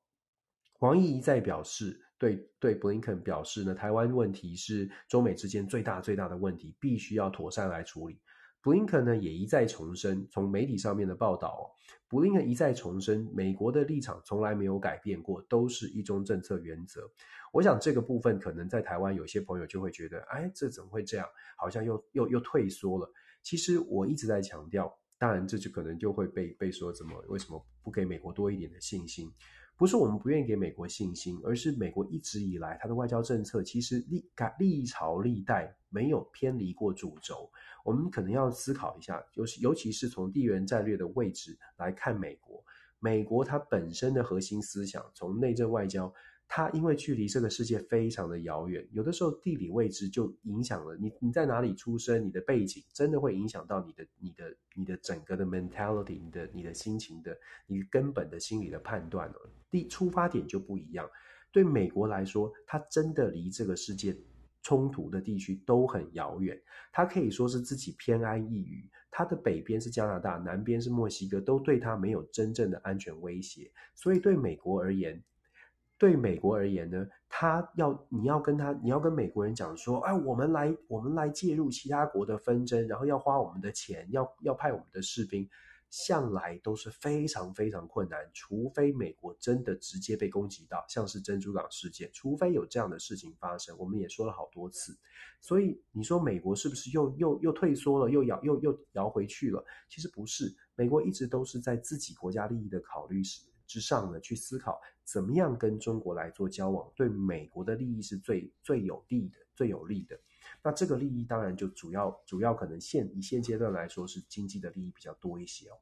王毅一再表示。对对，布林肯表示呢，台湾问题是中美之间最大最大的问题，必须要妥善来处理。布林肯呢也一再重申，从媒体上面的报道，布林肯一再重申，美国的立场从来没有改变过，都是一中政策原则。我想这个部分可能在台湾有些朋友就会觉得，哎，这怎么会这样？好像又又又退缩了。其实我一直在强调，当然这就可能就会被被说怎么为什么不给美国多一点的信心？不是我们不愿意给美国信心，而是美国一直以来它的外交政策其实历改历朝历代没有偏离过主轴。我们可能要思考一下，尤其尤其是从地缘战略的位置来看美国，美国它本身的核心思想，从内政外交。它因为距离这个世界非常的遥远，有的时候地理位置就影响了你，你在哪里出生，你的背景真的会影响到你的、你的、你的整个的 mentality，你的、你的心情的、你根本的心理的判断哦。第出发点就不一样。对美国来说，它真的离这个世界冲突的地区都很遥远，它可以说是自己偏安一隅。它的北边是加拿大，南边是墨西哥，都对它没有真正的安全威胁。所以对美国而言，对美国而言呢，他要你要跟他，你要跟美国人讲说，哎，我们来，我们来介入其他国的纷争，然后要花我们的钱，要要派我们的士兵，向来都是非常非常困难，除非美国真的直接被攻击到，像是珍珠港事件，除非有这样的事情发生。我们也说了好多次，所以你说美国是不是又又又退缩了，又摇又又摇回去了？其实不是，美国一直都是在自己国家利益的考虑时之上呢，去思考怎么样跟中国来做交往，对美国的利益是最最有利的、最有利的。那这个利益当然就主要主要可能现以现阶段来说是经济的利益比较多一些哦。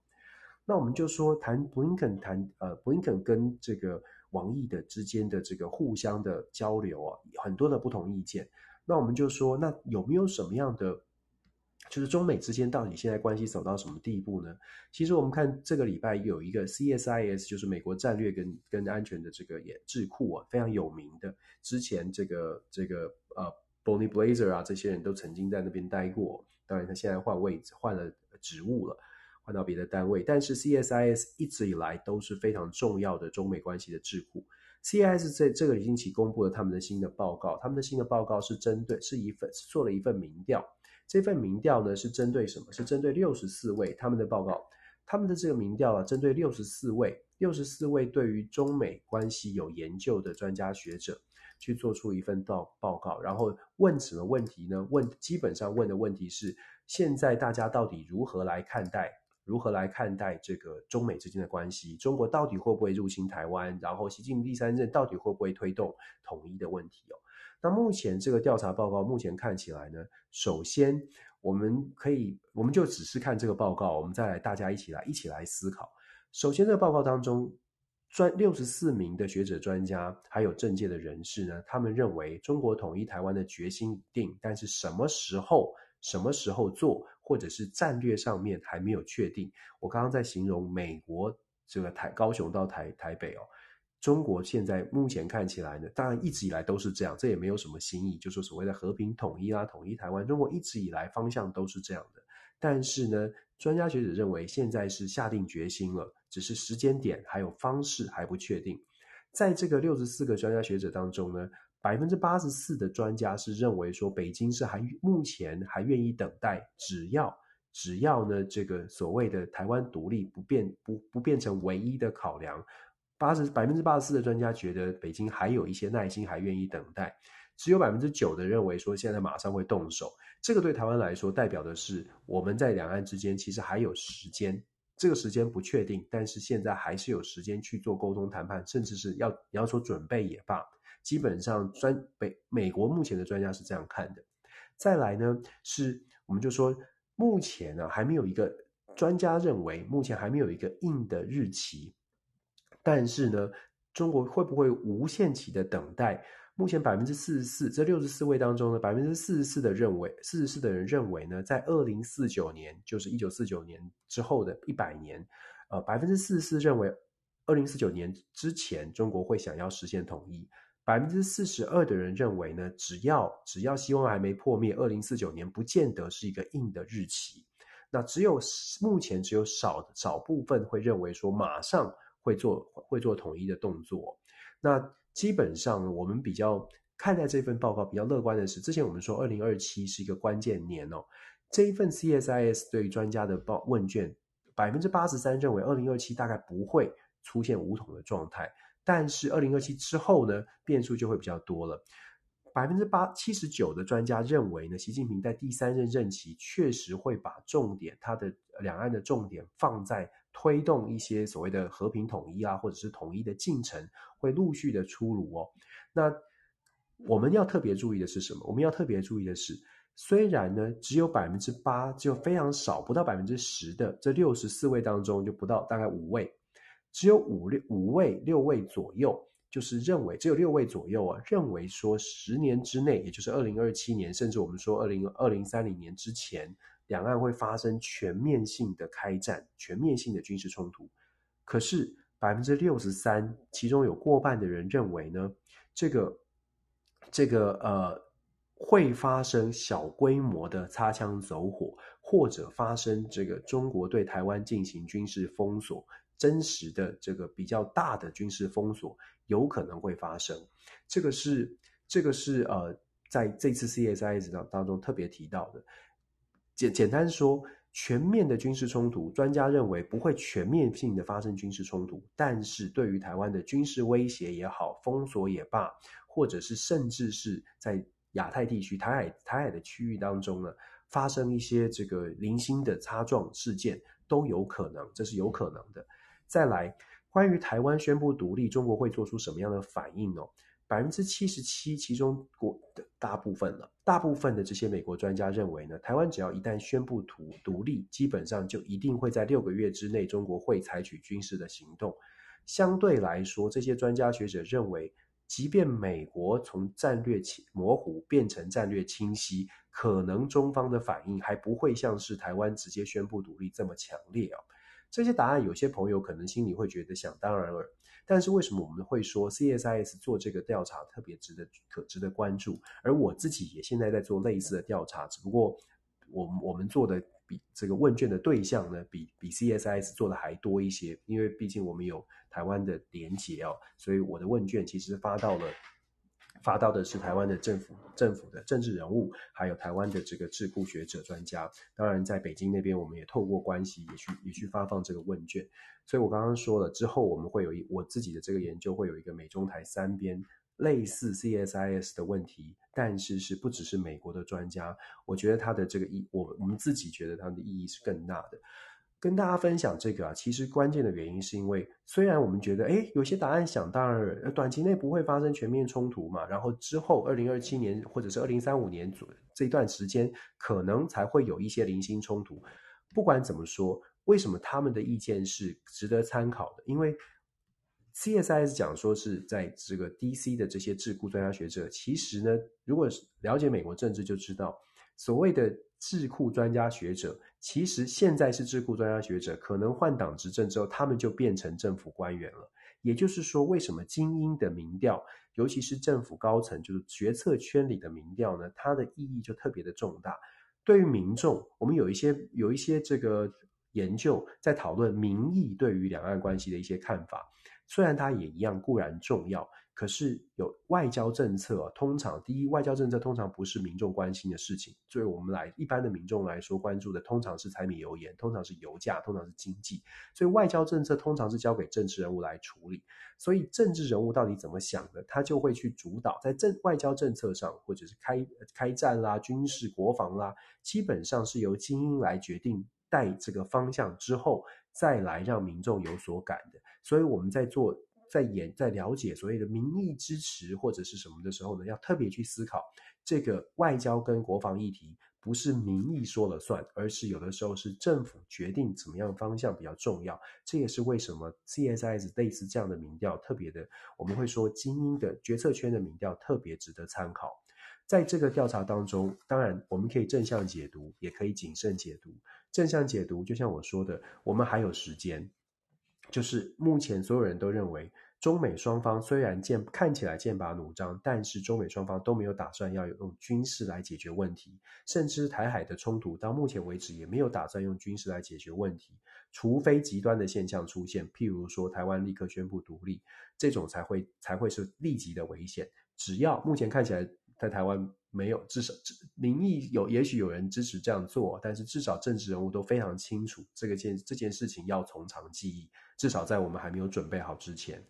那我们就说谈布林肯谈呃布林肯跟这个王毅的之间的这个互相的交流啊，很多的不同意见。那我们就说，那有没有什么样的，就是中美之间到底现在关系走到什么地步呢？其实我们看这个礼拜有一个 CSIS，就是美国战略跟跟安全的这个也智库啊，非常有名的。之前这个这个呃。，Bony Blazer 啊，这些人都曾经在那边待过。当然，他现在换位置，换了职务了，换到别的单位。但是 CSIS 一直以来都是非常重要的中美关系的智库。CSIS 这这个星期公布了他们的新的报告，他们的新的报告是针对是一份是做了一份民调。这份民调呢是针对什么？是针对六十四位他们的报告，他们的这个民调啊，针对六十四位六十四位对于中美关系有研究的专家学者。去做出一份报报告，然后问什么问题呢？问基本上问的问题是：现在大家到底如何来看待？如何来看待这个中美之间的关系？中国到底会不会入侵台湾？然后习近平第三任到底会不会推动统一的问题哦？那目前这个调查报告目前看起来呢，首先我们可以，我们就只是看这个报告，我们再来大家一起来一起来思考。首先，这个报告当中。专六十四名的学者、专家，还有政界的人士呢，他们认为中国统一台湾的决心已定，但是什么时候、什么时候做，或者是战略上面还没有确定。我刚刚在形容美国这个台高雄到台台北哦，中国现在目前看起来呢，当然一直以来都是这样，这也没有什么新意，就说所谓的和平统一啊，统一台湾，中国一直以来方向都是这样的。但是呢，专家学者认为现在是下定决心了。只是时间点还有方式还不确定，在这个六十四个专家学者当中呢，百分之八十四的专家是认为说，北京是还目前还愿意等待，只要只要呢这个所谓的台湾独立不变不不变成唯一的考量，八十百分之八十四的专家觉得北京还有一些耐心，还愿意等待，只有百分之九的认为说现在马上会动手，这个对台湾来说代表的是我们在两岸之间其实还有时间。这个时间不确定，但是现在还是有时间去做沟通谈判，甚至是要你要说准备也罢。基本上专美美国目前的专家是这样看的。再来呢，是我们就说目前呢、啊、还没有一个专家认为目前还没有一个硬的日期，但是呢，中国会不会无限期的等待？目前百分之四十四，这六十四位当中呢，百分之四十四的认为，四十四的人认为呢，在二零四九年，就是一九四九年之后的一百年，呃，百分之四十四认为二零四九年之前中国会想要实现统一，百分之四十二的人认为呢，只要只要希望还没破灭，二零四九年不见得是一个硬的日期。那只有目前只有少少部分会认为说马上会做会做统一的动作。那基本上，我们比较看待这份报告比较乐观的是，之前我们说二零二七是一个关键年哦。这一份 CSIS 对于专家的报问卷，百分之八十三认为二零二七大概不会出现武统的状态，但是二零二七之后呢，变数就会比较多了。百分之八七十九的专家认为呢，习近平在第三任任期确实会把重点，他的两岸的重点放在。推动一些所谓的和平统一啊，或者是统一的进程，会陆续的出炉哦。那我们要特别注意的是什么？我们要特别注意的是，虽然呢只有百分之八，就非常少，不到百分之十的这六十四位当中，就不到大概五位，只有五六五位六位左右，就是认为只有六位左右啊，认为说十年之内，也就是二零二七年，甚至我们说二零二零三零年之前。两岸会发生全面性的开战，全面性的军事冲突。可是百分之六十三，其中有过半的人认为呢，这个这个呃会发生小规模的擦枪走火，或者发生这个中国对台湾进行军事封锁，真实的这个比较大的军事封锁有可能会发生。这个是这个是呃在这次 CSIS 当当中特别提到的。简简单说，全面的军事冲突，专家认为不会全面性的发生军事冲突，但是对于台湾的军事威胁也好，封锁也罢，或者是甚至是在亚太地区、台海、台海的区域当中呢，发生一些这个零星的擦撞事件都有可能，这是有可能的。再来，关于台湾宣布独立，中国会做出什么样的反应呢？百分之七十七，其中国的大部分了，大部分的这些美国专家认为呢，台湾只要一旦宣布独独立，基本上就一定会在六个月之内，中国会采取军事的行动。相对来说，这些专家学者认为，即便美国从战略模糊变成战略清晰，可能中方的反应还不会像是台湾直接宣布独立这么强烈啊。这些答案，有些朋友可能心里会觉得想当然耳，但是为什么我们会说 CSIS 做这个调查特别值得可值得关注？而我自己也现在在做类似的调查，只不过我我们做的比这个问卷的对象呢，比比 CSIS 做的还多一些，因为毕竟我们有台湾的连结哦，所以我的问卷其实发到了。发到的是台湾的政府、政府的政治人物，还有台湾的这个智库学者、专家。当然，在北京那边，我们也透过关系也去也去发放这个问卷。所以我刚刚说了，之后我们会有一我自己的这个研究，会有一个美中台三边类似 CSIS 的问题，但是是不只是美国的专家，我觉得它的这个意，我我们自己觉得它的意义是更大的。跟大家分享这个啊，其实关键的原因是因为，虽然我们觉得，诶，有些答案想当然，短期内不会发生全面冲突嘛，然后之后二零二七年或者是二零三五年左这段时间，可能才会有一些零星冲突。不管怎么说，为什么他们的意见是值得参考的？因为 CSIS 讲说是在这个 DC 的这些智库专家学者，其实呢，如果了解美国政治就知道，所谓的智库专家学者。其实现在是智库专家学者，可能换党执政之后，他们就变成政府官员了。也就是说，为什么精英的民调，尤其是政府高层，就是决策圈里的民调呢？它的意义就特别的重大。对于民众，我们有一些有一些这个研究在讨论民意对于两岸关系的一些看法，虽然它也一样固然重要。可是有外交政策，通常第一，外交政策通常不是民众关心的事情。作为我们来一般的民众来说，关注的通常是柴米油盐，通常是油价，通常是经济。所以外交政策通常是交给政治人物来处理。所以政治人物到底怎么想的，他就会去主导在政外交政策上，或者是开开战啦、军事国防啦，基本上是由精英来决定带这个方向之后，再来让民众有所感的。所以我们在做。在演在了解所谓的民意支持或者是什么的时候呢，要特别去思考这个外交跟国防议题不是民意说了算，而是有的时候是政府决定怎么样方向比较重要。这也是为什么 CSIS 类似这样的民调特别的，我们会说精英的决策圈的民调特别值得参考。在这个调查当中，当然我们可以正向解读，也可以谨慎解读。正向解读就像我说的，我们还有时间。就是目前所有人都认为，中美双方虽然剑看起来剑拔弩张，但是中美双方都没有打算要用军事来解决问题，甚至台海的冲突到目前为止也没有打算用军事来解决问题，除非极端的现象出现，譬如说台湾立刻宣布独立，这种才会才会是立即的危险。只要目前看起来在台湾。没有，至少民意有，也许有人支持这样做，但是至少政治人物都非常清楚这个件这件事情要从长计议，至少在我们还没有准备好之前。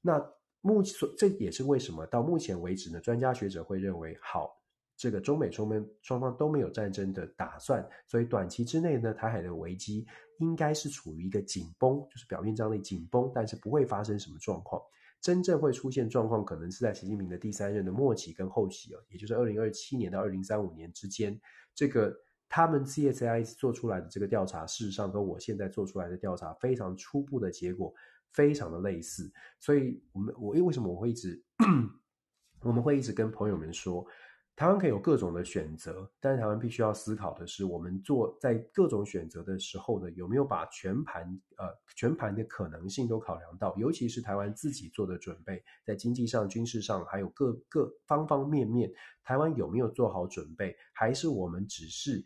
那目前这也是为什么到目前为止呢？专家学者会认为，好，这个中美双方双方都没有战争的打算，所以短期之内呢，台海的危机应该是处于一个紧绷，就是表面张力紧绷，但是不会发生什么状况。真正会出现状况，可能是在习近平的第三任的末期跟后期哦，也就是二零二七年到二零三五年之间。这个他们 CSI 做出来的这个调查，事实上跟我现在做出来的调查非常初步的结果，非常的类似。所以，我们我因为为什么我会一直 *clears throat* 我们会一直跟朋友们说。台湾可以有各种的选择，但是台湾必须要思考的是，我们做在各种选择的时候呢，有没有把全盘呃全盘的可能性都考量到？尤其是台湾自己做的准备，在经济上、军事上，还有各各方方面面，台湾有没有做好准备？还是我们只是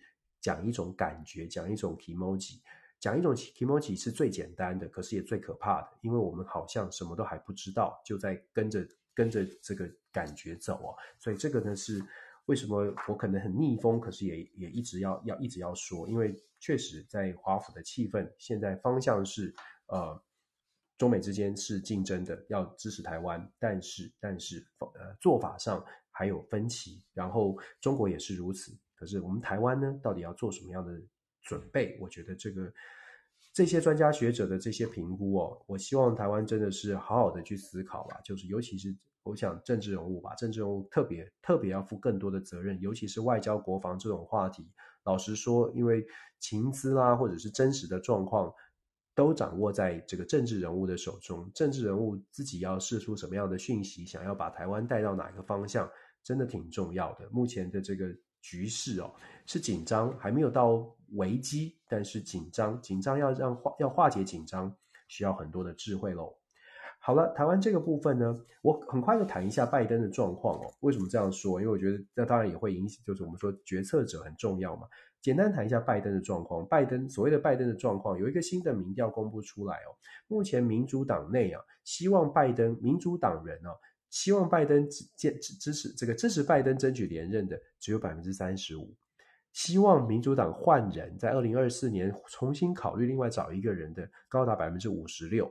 讲一种感觉，讲一种 kimoji，讲一种 kimoji 是最简单的，可是也最可怕的，因为我们好像什么都还不知道，就在跟着跟着这个感觉走哦，所以这个呢是。为什么我可能很逆风，可是也也一直要要一直要说，因为确实在华府的气氛现在方向是呃。中美之间是竞争的，要支持台湾，但是但是呃做法上还有分歧，然后中国也是如此。可是我们台湾呢，到底要做什么样的准备？我觉得这个这些专家学者的这些评估哦，我希望台湾真的是好好的去思考吧。就是尤其是我想政治人物吧，政治人物特别特别要负更多的责任，尤其是外交国防这种话题。老实说，因为情资啦，或者是真实的状况。都掌握在这个政治人物的手中，政治人物自己要释出什么样的讯息，想要把台湾带到哪个方向，真的挺重要的。目前的这个局势哦，是紧张，还没有到危机，但是紧张，紧张要让化要化解紧张，需要很多的智慧喽。好了，台湾这个部分呢，我很快就谈一下拜登的状况哦。为什么这样说？因为我觉得这当然也会影响，就是我们说决策者很重要嘛。简单谈一下拜登的状况。拜登所谓的拜登的状况，有一个新的民调公布出来哦。目前民主党内啊，希望拜登民主党人啊，希望拜登支支支持这个支持拜登争取连任的只有百分之三十五，希望民主党换人，在二零二四年重新考虑另外找一个人的高达百分之五十六。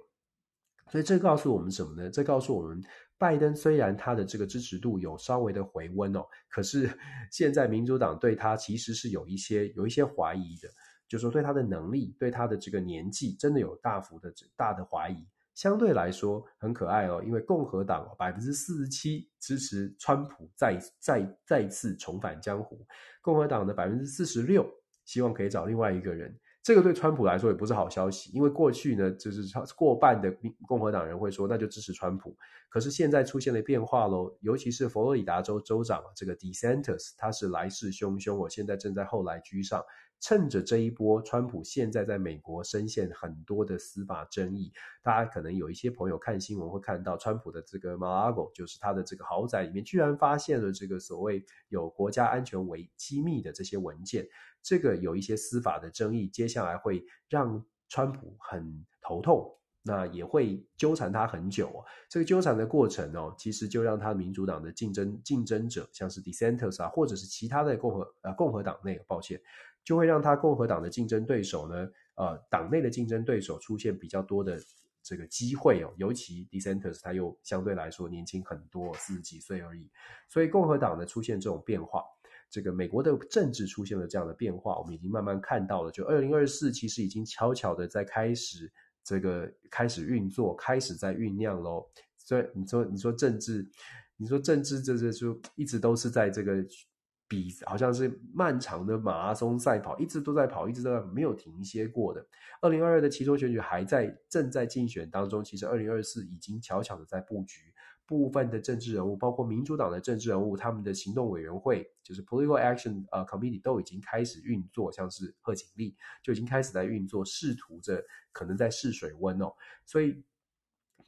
所以这告诉我们什么呢？这告诉我们。拜登虽然他的这个支持度有稍微的回温哦，可是 *laughs* 现在民主党对他其实是有一些有一些怀疑的，就是说对他的能力、对他的这个年纪，真的有大幅的大的怀疑。相对来说很可爱哦，因为共和党百分之四十七支持川普再再再次重返江湖，共和党的百分之四十六希望可以找另外一个人。这个对川普来说也不是好消息，因为过去呢，就是超过半的共和党人会说那就支持川普，可是现在出现了变化喽，尤其是佛罗里达州州长这个 DeSantis，他是来势汹汹，我现在正在后来居上，趁着这一波，川普现在在美国深陷很多的司法争议，大家可能有一些朋友看新闻会看到，川普的这个 Mar-a-Lago，就是他的这个豪宅里面，居然发现了这个所谓有国家安全为机密的这些文件。这个有一些司法的争议，接下来会让川普很头痛，那也会纠缠他很久哦。这个纠缠的过程哦，其实就让他民主党的竞争竞争者，像是 DeSantis 啊，或者是其他的共和呃共和党内，抱歉，就会让他共和党的竞争对手呢，呃，党内的竞争对手出现比较多的这个机会哦。尤其 DeSantis 他又相对来说年轻很多，四十几岁而已，所以共和党呢出现这种变化。这个美国的政治出现了这样的变化，我们已经慢慢看到了。就二零二四，其实已经悄悄的在开始这个开始运作，开始在酝酿喽。所以你说，你说政治，你说政治，这这就一直都是在这个比，好像是漫长的马拉松赛跑，一直都在跑，一直都在没有停歇过的。二零二二的其中选举还在正在竞选当中，其实二零二四已经悄悄的在布局。部分的政治人物，包括民主党的政治人物，他们的行动委员会，就是 Political Action 呃 Committee，都已经开始运作，像是贺锦丽就已经开始在运作，试图着可能在试水温哦。所以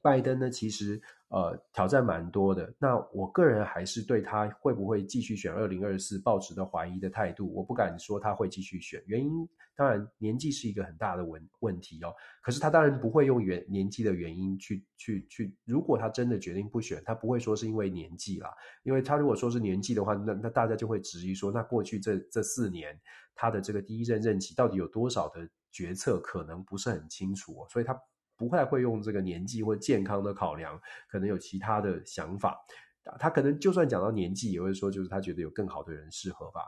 拜登呢，其实呃挑战蛮多的。那我个人还是对他会不会继续选二零二四抱持的怀疑的态度，我不敢说他会继续选，原因。当然，年纪是一个很大的问问题哦。可是他当然不会用原年纪的原因去去去。如果他真的决定不选，他不会说是因为年纪啦。因为他如果说是年纪的话，那那大家就会质疑说，那过去这这四年他的这个第一任任期到底有多少的决策可能不是很清楚哦。所以他不太会用这个年纪或健康的考量，可能有其他的想法。他可能就算讲到年纪，也会说就是他觉得有更好的人适合吧。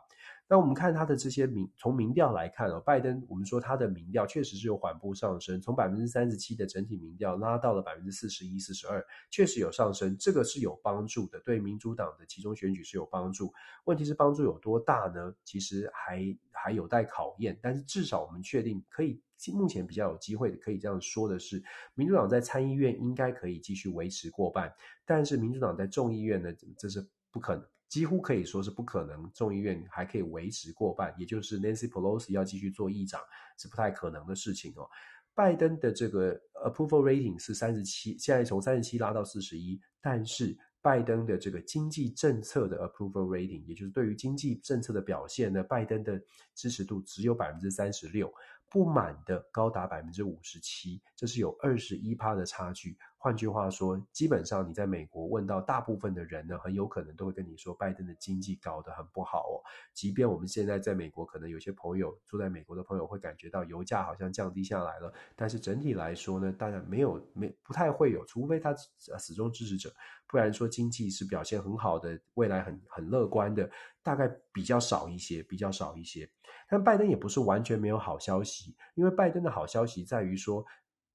那我们看他的这些民，从民调来看哦，拜登，我们说他的民调确实是有缓步上升，从百分之三十七的整体民调拉到了百分之四十一、四十二，确实有上升，这个是有帮助的，对民主党的期中选举是有帮助。问题是帮助有多大呢？其实还还有待考验，但是至少我们确定可以，目前比较有机会的可以这样说的是，民主党在参议院应该可以继续维持过半，但是民主党在众议院呢，这是不可能。几乎可以说是不可能，众议院还可以维持过半，也就是 Nancy Pelosi 要继续做议长是不太可能的事情哦。拜登的这个 approval rating 是三十七，现在从三十七拉到四十一，但是拜登的这个经济政策的 approval rating，也就是对于经济政策的表现呢，拜登的支持度只有百分之三十六，不满的高达百分之五十七，这是有二十一趴的差距。换句话说，基本上你在美国问到大部分的人呢，很有可能都会跟你说，拜登的经济搞得很不好哦。即便我们现在在美国，可能有些朋友住在美国的朋友会感觉到油价好像降低下来了，但是整体来说呢，当然没有没不太会有，除非他死忠支持者，不然说经济是表现很好的，未来很很乐观的，大概比较少一些，比较少一些。但拜登也不是完全没有好消息，因为拜登的好消息在于说。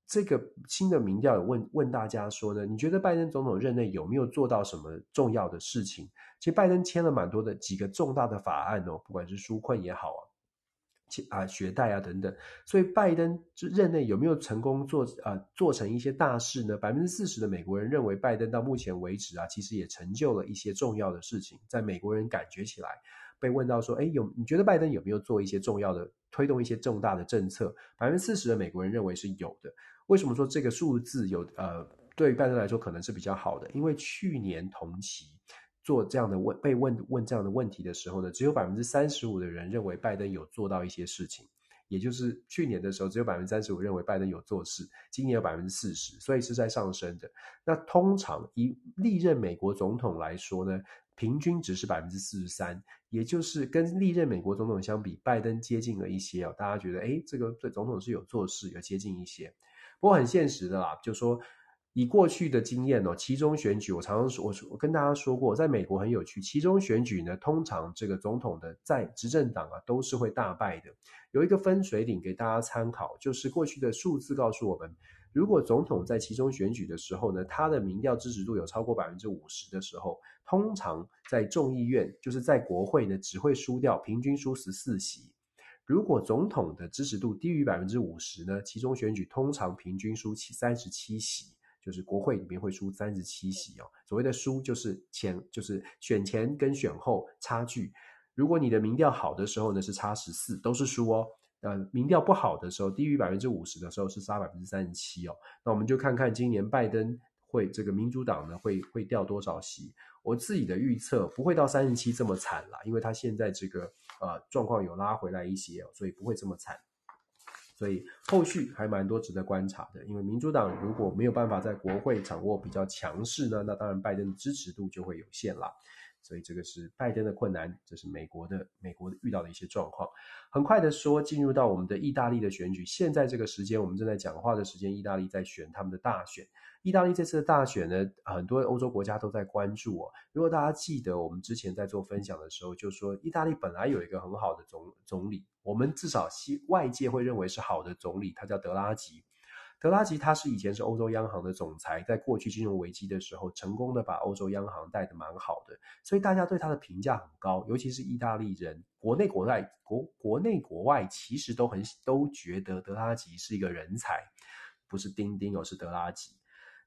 这个新的民调有问问大家说呢，你觉得拜登总统任内有没有做到什么重要的事情？其实拜登签了蛮多的几个重大的法案哦，不管是纾困也好啊，啊学贷啊等等，所以拜登任内有没有成功做啊做成一些大事呢？百分之四十的美国人认为拜登到目前为止啊，其实也成就了一些重要的事情，在美国人感觉起来，被问到说，哎，有你觉得拜登有没有做一些重要的推动一些重大的政策？百分之四十的美国人认为是有的。为什么说这个数字有呃，对于拜登来说可能是比较好的？因为去年同期做这样的问被问问这样的问题的时候呢，只有百分之三十五的人认为拜登有做到一些事情，也就是去年的时候只有百分之三十五认为拜登有做事，今年有百分之四十，所以是在上升的。那通常以历任美国总统来说呢，平均值是百分之四十三，也就是跟历任美国总统相比，拜登接近了一些哦。大家觉得，诶，这个这总统是有做事，有接近一些。不过很现实的啦，就说以过去的经验哦，期中选举，我常常说，我我跟大家说过，在美国很有趣，期中选举呢，通常这个总统的在执政党啊都是会大败的。有一个分水岭给大家参考，就是过去的数字告诉我们，如果总统在期中选举的时候呢，他的民调支持度有超过百分之五十的时候，通常在众议院，就是在国会呢，只会输掉平均输十四席。如果总统的支持度低于百分之五十呢，其中选举通常平均输七三十七席，就是国会里面会输三十七席哦。所谓的输就是前就是选前跟选后差距。如果你的民调好的时候呢，是差十四，都是输哦。呃，民调不好的时候，低于百分之五十的时候是差百分之三十七哦。那我们就看看今年拜登会这个民主党呢会会掉多少席？我自己的预测不会到三十七这么惨啦，因为他现在这个。呃，状况有拉回来一些，所以不会这么惨。所以后续还蛮多值得观察的。因为民主党如果没有办法在国会掌握比较强势呢，那当然拜登的支持度就会有限了。所以这个是拜登的困难，这是美国的美国遇到的一些状况。很快的说，进入到我们的意大利的选举，现在这个时间我们正在讲话的时间，意大利在选他们的大选。意大利这次的大选呢，很多欧洲国家都在关注哦。如果大家记得，我们之前在做分享的时候，就说意大利本来有一个很好的总总理，我们至少西外界会认为是好的总理，他叫德拉吉。德拉吉他是以前是欧洲央行的总裁，在过去金融危机的时候，成功的把欧洲央行带得蛮好的，所以大家对他的评价很高，尤其是意大利人，国内国外国国内国外其实都很都觉得德拉吉是一个人才，不是丁丁哦，是德拉吉。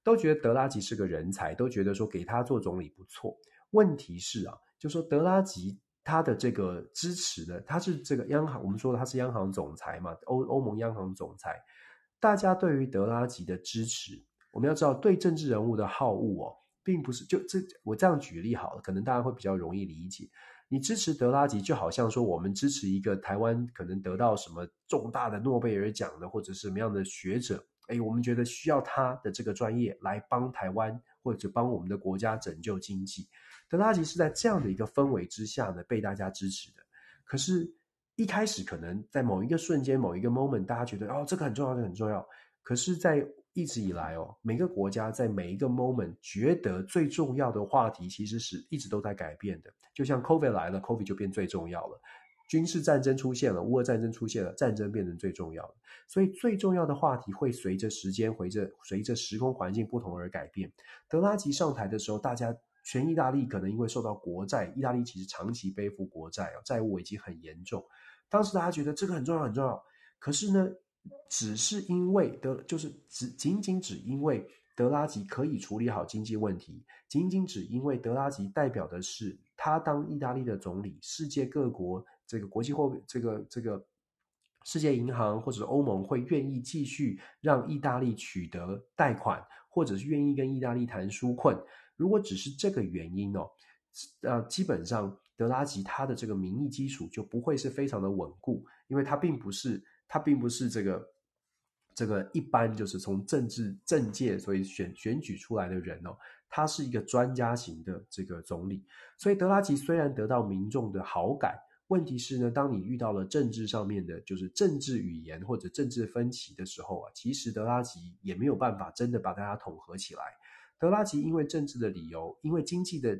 都觉得德拉吉是个人才，都觉得说给他做总理不错。问题是啊，就说德拉吉他的这个支持呢，他是这个央行，我们说他是央行总裁嘛，欧欧盟央行总裁。大家对于德拉吉的支持，我们要知道，对政治人物的好恶哦，并不是就这我这样举例好了，可能大家会比较容易理解。你支持德拉吉，就好像说我们支持一个台湾可能得到什么重大的诺贝尔奖的，或者什么样的学者。哎，我们觉得需要他的这个专业来帮台湾或者帮我们的国家拯救经济。德拉吉是在这样的一个氛围之下呢，被大家支持的。可是，一开始可能在某一个瞬间、某一个 moment，大家觉得哦，这个很重要，这很重要。可是，在一直以来哦，每个国家在每一个 moment 觉得最重要的话题，其实是一直都在改变的。就像 COVID 来了，COVID 就变最重要了。军事战争出现了，乌俄战争出现了，战争变成最重要的。所以最重要的话题会随着时间，随着随着时空环境不同而改变。德拉吉上台的时候，大家全意大利可能因为受到国债，意大利其实长期背负国债哦，债务危机很严重。当时大家觉得这个很重要很重要，可是呢，只是因为德就是只仅仅只因为德拉吉可以处理好经济问题，仅仅只因为德拉吉代表的是他当意大利的总理，世界各国。这个国际货币，这个这个世界银行或者欧盟会愿意继续让意大利取得贷款，或者是愿意跟意大利谈纾困。如果只是这个原因哦，呃，基本上德拉吉他的这个民意基础就不会是非常的稳固，因为他并不是他并不是这个这个一般就是从政治政界所以选选举出来的人哦，他是一个专家型的这个总理，所以德拉吉虽然得到民众的好感，问题是呢，当你遇到了政治上面的，就是政治语言或者政治分歧的时候啊，其实德拉吉也没有办法真的把大家统合起来。德拉吉因为政治的理由，因为经济的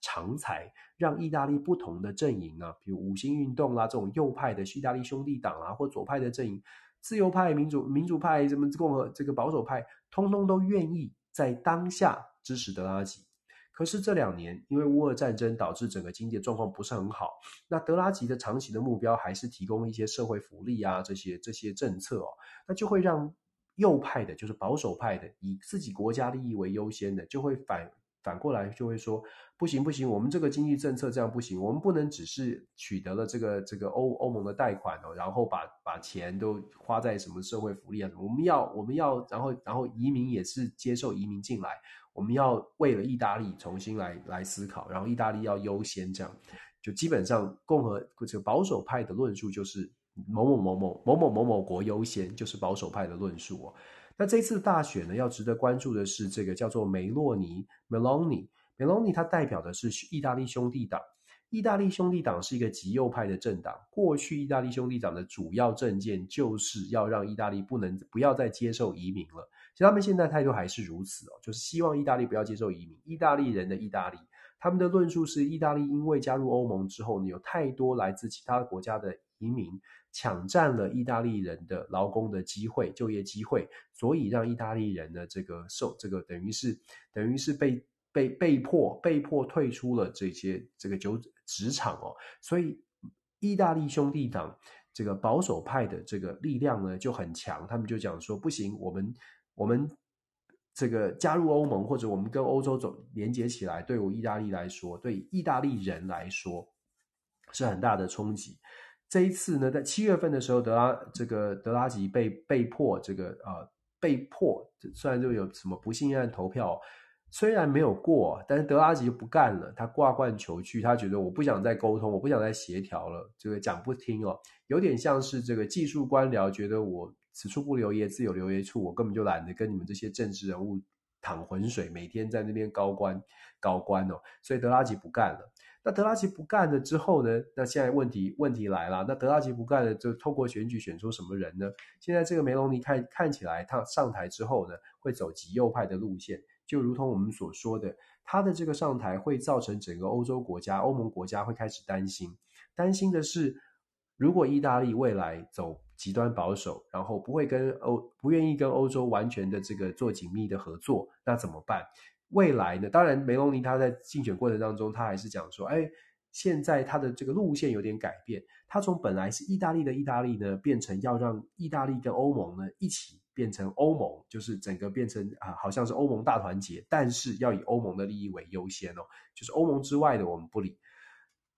长才，让意大利不同的阵营啊，比如五星运动啦、啊，这种右派的意大利兄弟党啊，或左派的阵营。自由派、民主民主派、什么共和这个保守派，通通都愿意在当下支持德拉吉。可是这两年，因为乌俄战争导致整个经济状况不是很好，那德拉吉的长期的目标还是提供一些社会福利啊，这些这些政策哦，那就会让右派的，就是保守派的，以自己国家利益为优先的，就会反。反过来就会说不行不行，我们这个经济政策这样不行，我们不能只是取得了这个这个欧欧盟的贷款哦，然后把把钱都花在什么社会福利啊，我们要我们要，然后然后移民也是接受移民进来，我们要为了意大利重新来来思考，然后意大利要优先这样，就基本上共和这个保守派的论述就是某某某某某某某某国优先，就是保守派的论述哦。那这次大选呢，要值得关注的是这个叫做梅洛尼 （Meloni）。Meloni 它代表的是意大利兄弟党。意大利兄弟党是一个极右派的政党。过去意大利兄弟党的主要政见就是要让意大利不能不要再接受移民了。其实他们现在态度还是如此哦，就是希望意大利不要接受移民。意大利人的意大利，他们的论述是：意大利因为加入欧盟之后呢，有太多来自其他国家的移民。抢占了意大利人的劳工的机会、就业机会，所以让意大利人呢，这个受这个等于是等于是被被被迫被迫退出了这些这个就职场哦，所以意大利兄弟党这个保守派的这个力量呢就很强，他们就讲说不行，我们我们这个加入欧盟或者我们跟欧洲走连接起来，对我意大利来说，对意大利人来说是很大的冲击。这一次呢，在七月份的时候，德拉这个德拉吉被被迫这个呃被迫，虽然就有什么不信任投票，虽然没有过，但是德拉吉就不干了，他挂冠求去，他觉得我不想再沟通，我不想再协调了，这个讲不听哦，有点像是这个技术官僚觉得我此处不留爷，自有留爷处，我根本就懒得跟你们这些政治人物淌浑水，每天在那边高官高官哦，所以德拉吉不干了。那德拉吉不干了之后呢？那现在问题问题来了，那德拉吉不干了，就透过选举选出什么人呢？现在这个梅隆尼看看起来，他上台之后呢，会走极右派的路线，就如同我们所说的，他的这个上台会造成整个欧洲国家、欧盟国家会开始担心，担心的是，如果意大利未来走极端保守，然后不会跟欧不愿意跟欧洲完全的这个做紧密的合作，那怎么办？未来呢？当然，梅隆尼他在竞选过程当中，他还是讲说，哎，现在他的这个路线有点改变。他从本来是意大利的意大利呢，变成要让意大利跟欧盟呢一起变成欧盟，就是整个变成啊，好像是欧盟大团结，但是要以欧盟的利益为优先哦，就是欧盟之外的我们不理。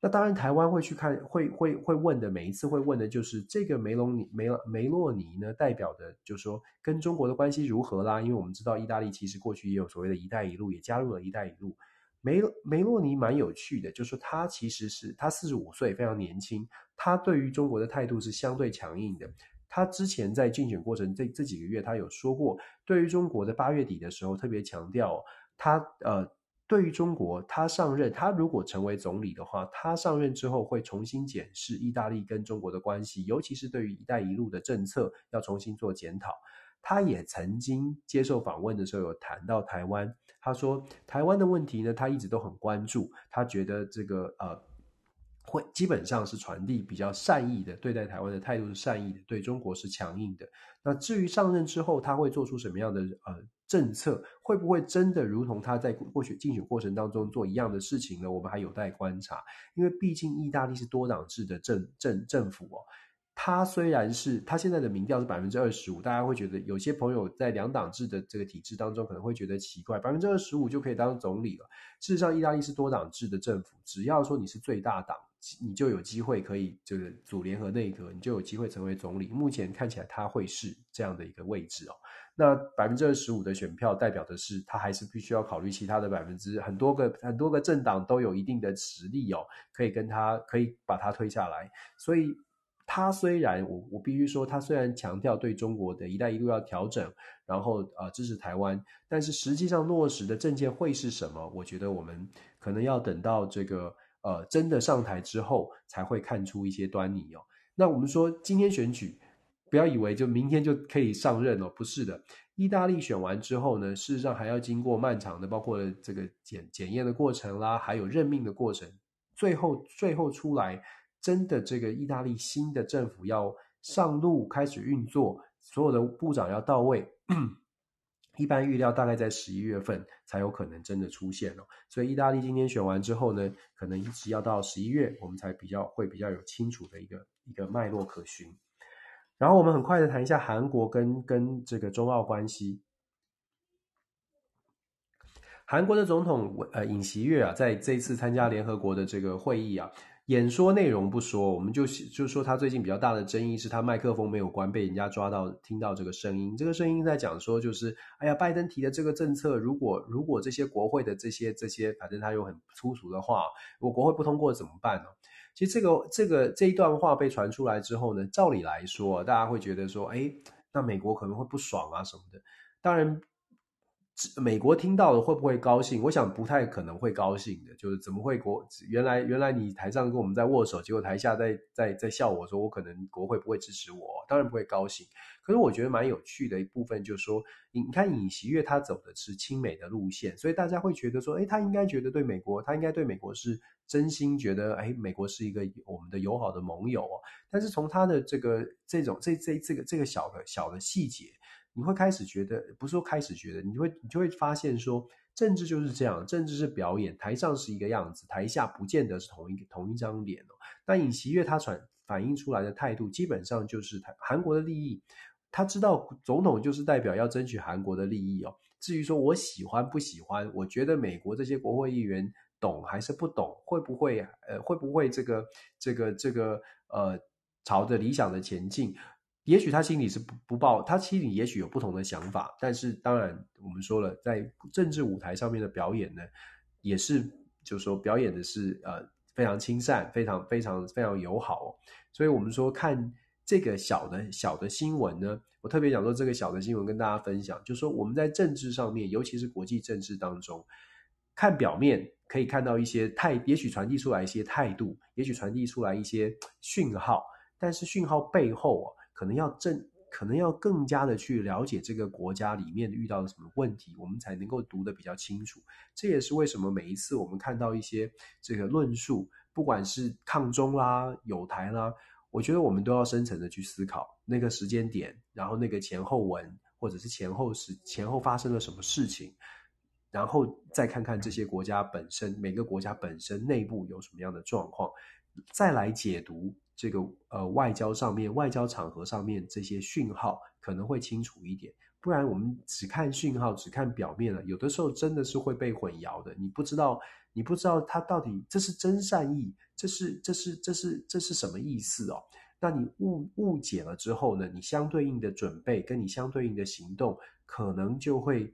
那当然，台湾会去看，会会会问的，每一次会问的就是这个梅隆尼梅梅洛尼呢，代表的就是说跟中国的关系如何啦？因为我们知道意大利其实过去也有所谓的一带一路，也加入了一带一路。梅梅洛尼蛮有趣的，就是说他其实是他四十五岁，非常年轻，他对于中国的态度是相对强硬的。他之前在竞选过程这这几个月，他有说过，对于中国的八月底的时候，特别强调他呃。对于中国，他上任，他如果成为总理的话，他上任之后会重新检视意大利跟中国的关系，尤其是对于“一带一路”的政策要重新做检讨。他也曾经接受访问的时候有谈到台湾，他说台湾的问题呢，他一直都很关注，他觉得这个呃。会基本上是传递比较善意的，对待台湾的态度是善意的，对中国是强硬的。那至于上任之后他会做出什么样的呃政策，会不会真的如同他在过去竞选过程当中做一样的事情呢？我们还有待观察。因为毕竟意大利是多党制的政政政府哦，他虽然是他现在的民调是百分之二十五，大家会觉得有些朋友在两党制的这个体制当中可能会觉得奇怪，百分之二十五就可以当总理了。事实上，意大利是多党制的政府，只要说你是最大党。你就有机会可以这个组联合内阁，你就有机会成为总理。目前看起来他会是这样的一个位置哦。那百分之二十五的选票代表的是他还是必须要考虑其他的百分之很多个很多个政党都有一定的实力哦，可以跟他可以把他推下来。所以他虽然我我必须说，他虽然强调对中国的一带一路要调整，然后呃支持台湾，但是实际上落实的政见会是什么？我觉得我们可能要等到这个呃真的上台之后，才会看出一些端倪哦。那我们说今天选举，不要以为就明天就可以上任哦，不是的。意大利选完之后呢，事实上还要经过漫长的，包括这个检检验的过程啦，还有任命的过程，最后最后出来。真的，这个意大利新的政府要上路开始运作，所有的部长要到位，*clears throat* 一般预料大概在十一月份才有可能真的出现哦。所以意大利今天选完之后呢，可能一直要到十一月，我们才比较会比较有清楚的一个一个脉络可循。然后我们很快的谈一下韩国跟跟这个中澳关系。韩国的总统呃尹锡悦啊，在这一次参加联合国的这个会议啊。演说内容不说，我们就就说他最近比较大的争议是他麦克风没有关，被人家抓到听到这个声音。这个声音在讲说，就是哎呀，拜登提的这个政策，如果如果这些国会的这些这些，反正他有很粗俗的话，如果国会不通过怎么办呢？其实这个这个这一段话被传出来之后呢，照理来说，大家会觉得说，哎，那美国可能会不爽啊什么的。当然。美国听到了会不会高兴？我想不太可能会高兴的。就是怎么会国原来原来你台上跟我们在握手，结果台下在在在笑我说我可能国会不会支持我，当然不会高兴。可是我觉得蛮有趣的一部分就是说，你看尹锡悦他走的是亲美的路线，所以大家会觉得说，诶，他应该觉得对美国，他应该对美国是真心觉得，诶，美国是一个我们的友好的盟友哦。但是从他的这个这种这这这个这个小的小的细节。你会开始觉得，不是说开始觉得，你会你就会发现说，政治就是这样，政治是表演，台上是一个样子，台下不见得是同一个同一张脸哦。那尹锡悦他传反映出来的态度，基本上就是台韩国的利益，他知道总统就是代表要争取韩国的利益哦。至于说我喜欢不喜欢，我觉得美国这些国会议员懂还是不懂，会不会呃会不会这个这个这个呃朝着理想的前进？也许他心里是不不抱，他心里也许有不同的想法，但是当然我们说了，在政治舞台上面的表演呢，也是就是说表演的是呃非常亲善，非常非常非常友好哦。所以我们说看这个小的小的新闻呢，我特别想说这个小的新闻跟大家分享，就是说我们在政治上面，尤其是国际政治当中，看表面可以看到一些态，也许传递出来一些态度，也许传递出来一些讯号，但是讯号背后啊。可能要正，可能要更加的去了解这个国家里面遇到了什么问题，我们才能够读得比较清楚。这也是为什么每一次我们看到一些这个论述，不管是抗中啦、友台啦，我觉得我们都要深层的去思考那个时间点，然后那个前后文，或者是前后时前后发生了什么事情，然后再看看这些国家本身，每个国家本身内部有什么样的状况，再来解读。这个呃，外交上面，外交场合上面这些讯号可能会清楚一点，不然我们只看讯号，只看表面了，有的时候真的是会被混淆的。你不知道，你不知道他到底这是真善意，这是这是这是这是什么意思哦？那你误误解了之后呢，你相对应的准备跟你相对应的行动，可能就会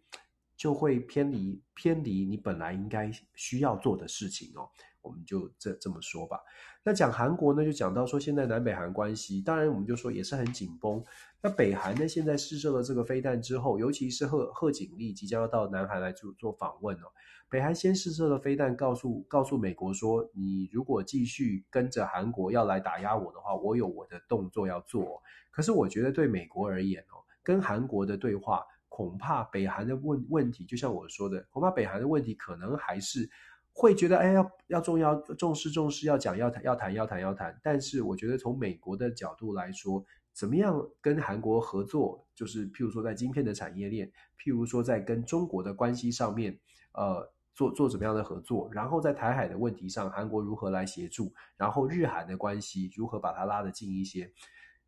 就会偏离偏离你本来应该需要做的事情哦。我们就这这么说吧。那讲韩国呢，就讲到说现在南北韩关系，当然我们就说也是很紧绷。那北韩呢，现在试射了这个飞弹之后，尤其是贺贺锦丽即将要到南韩来做做访问哦。北韩先试射了飞弹，告诉告诉美国说，你如果继续跟着韩国要来打压我的话，我有我的动作要做。可是我觉得对美国而言哦，跟韩国的对话，恐怕北韩的问问题，就像我说的，恐怕北韩的问题可能还是。会觉得哎，要要重要重视重视，要讲要谈要谈要谈要谈。但是我觉得从美国的角度来说，怎么样跟韩国合作，就是譬如说在晶片的产业链，譬如说在跟中国的关系上面，呃，做做怎么样的合作，然后在台海的问题上，韩国如何来协助，然后日韩的关系如何把它拉得近一些，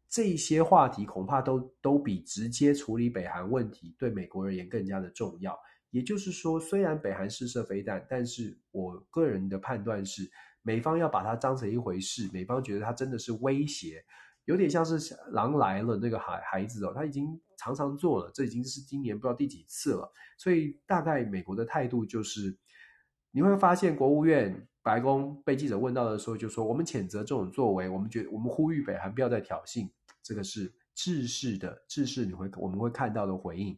这些话题恐怕都都比直接处理北韩问题对美国而言更加的重要。也就是说，虽然北韩试射飞弹，但是我个人的判断是，美方要把它当成一回事，美方觉得它真的是威胁，有点像是狼来了那个孩孩子哦，他已经常常做了，这已经是今年不知道第几次了，所以大概美国的态度就是，你会发现国务院白宫被记者问到的时候，就说我们谴责这种作为，我们觉我们呼吁北韩不要再挑衅，这个是制式的制式，你会我们会看到的回应。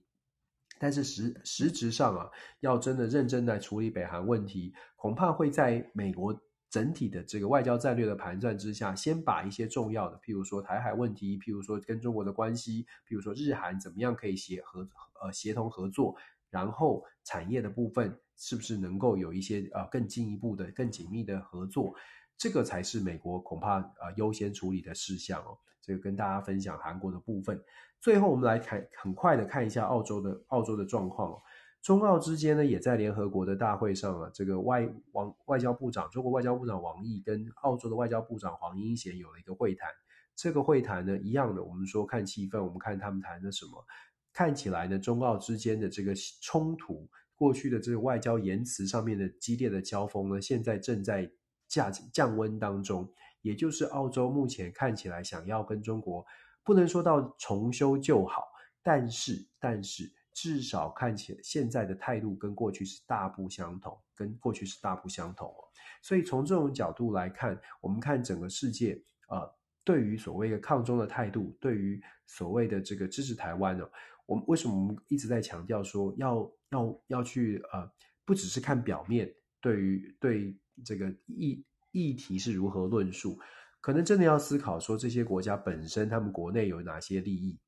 但是实实质上啊，要真的认真来处理北韩问题，恐怕会在美国整体的这个外交战略的盘算之下，先把一些重要的，譬如说台海问题，譬如说跟中国的关系，譬如说日韩怎么样可以协合呃协同合作，然后产业的部分是不是能够有一些呃更进一步的、更紧密的合作，这个才是美国恐怕呃优先处理的事项哦。这个跟大家分享韩国的部分。最后，我们来看很快的看一下澳洲的澳洲的状况。中澳之间呢，也在联合国的大会上啊，这个外王外交部长中国外交部长王毅跟澳洲的外交部长黄英贤有了一个会谈。这个会谈呢，一样的，我们说看气氛，我们看他们谈的什么。看起来呢，中澳之间的这个冲突，过去的这个外交言辞上面的激烈的交锋呢，现在正在降降温当中。也就是澳洲目前看起来想要跟中国。不能说到重修旧好，但是但是至少看起来现在的态度跟过去是大不相同，跟过去是大不相同哦。所以从这种角度来看，我们看整个世界呃，对于所谓的抗中的态度，对于所谓的这个支持台湾呢，我们为什么我们一直在强调说要要要去呃，不只是看表面，对于对这个议议题是如何论述。可能真的要思考说，这些国家本身他们国内有哪些利益？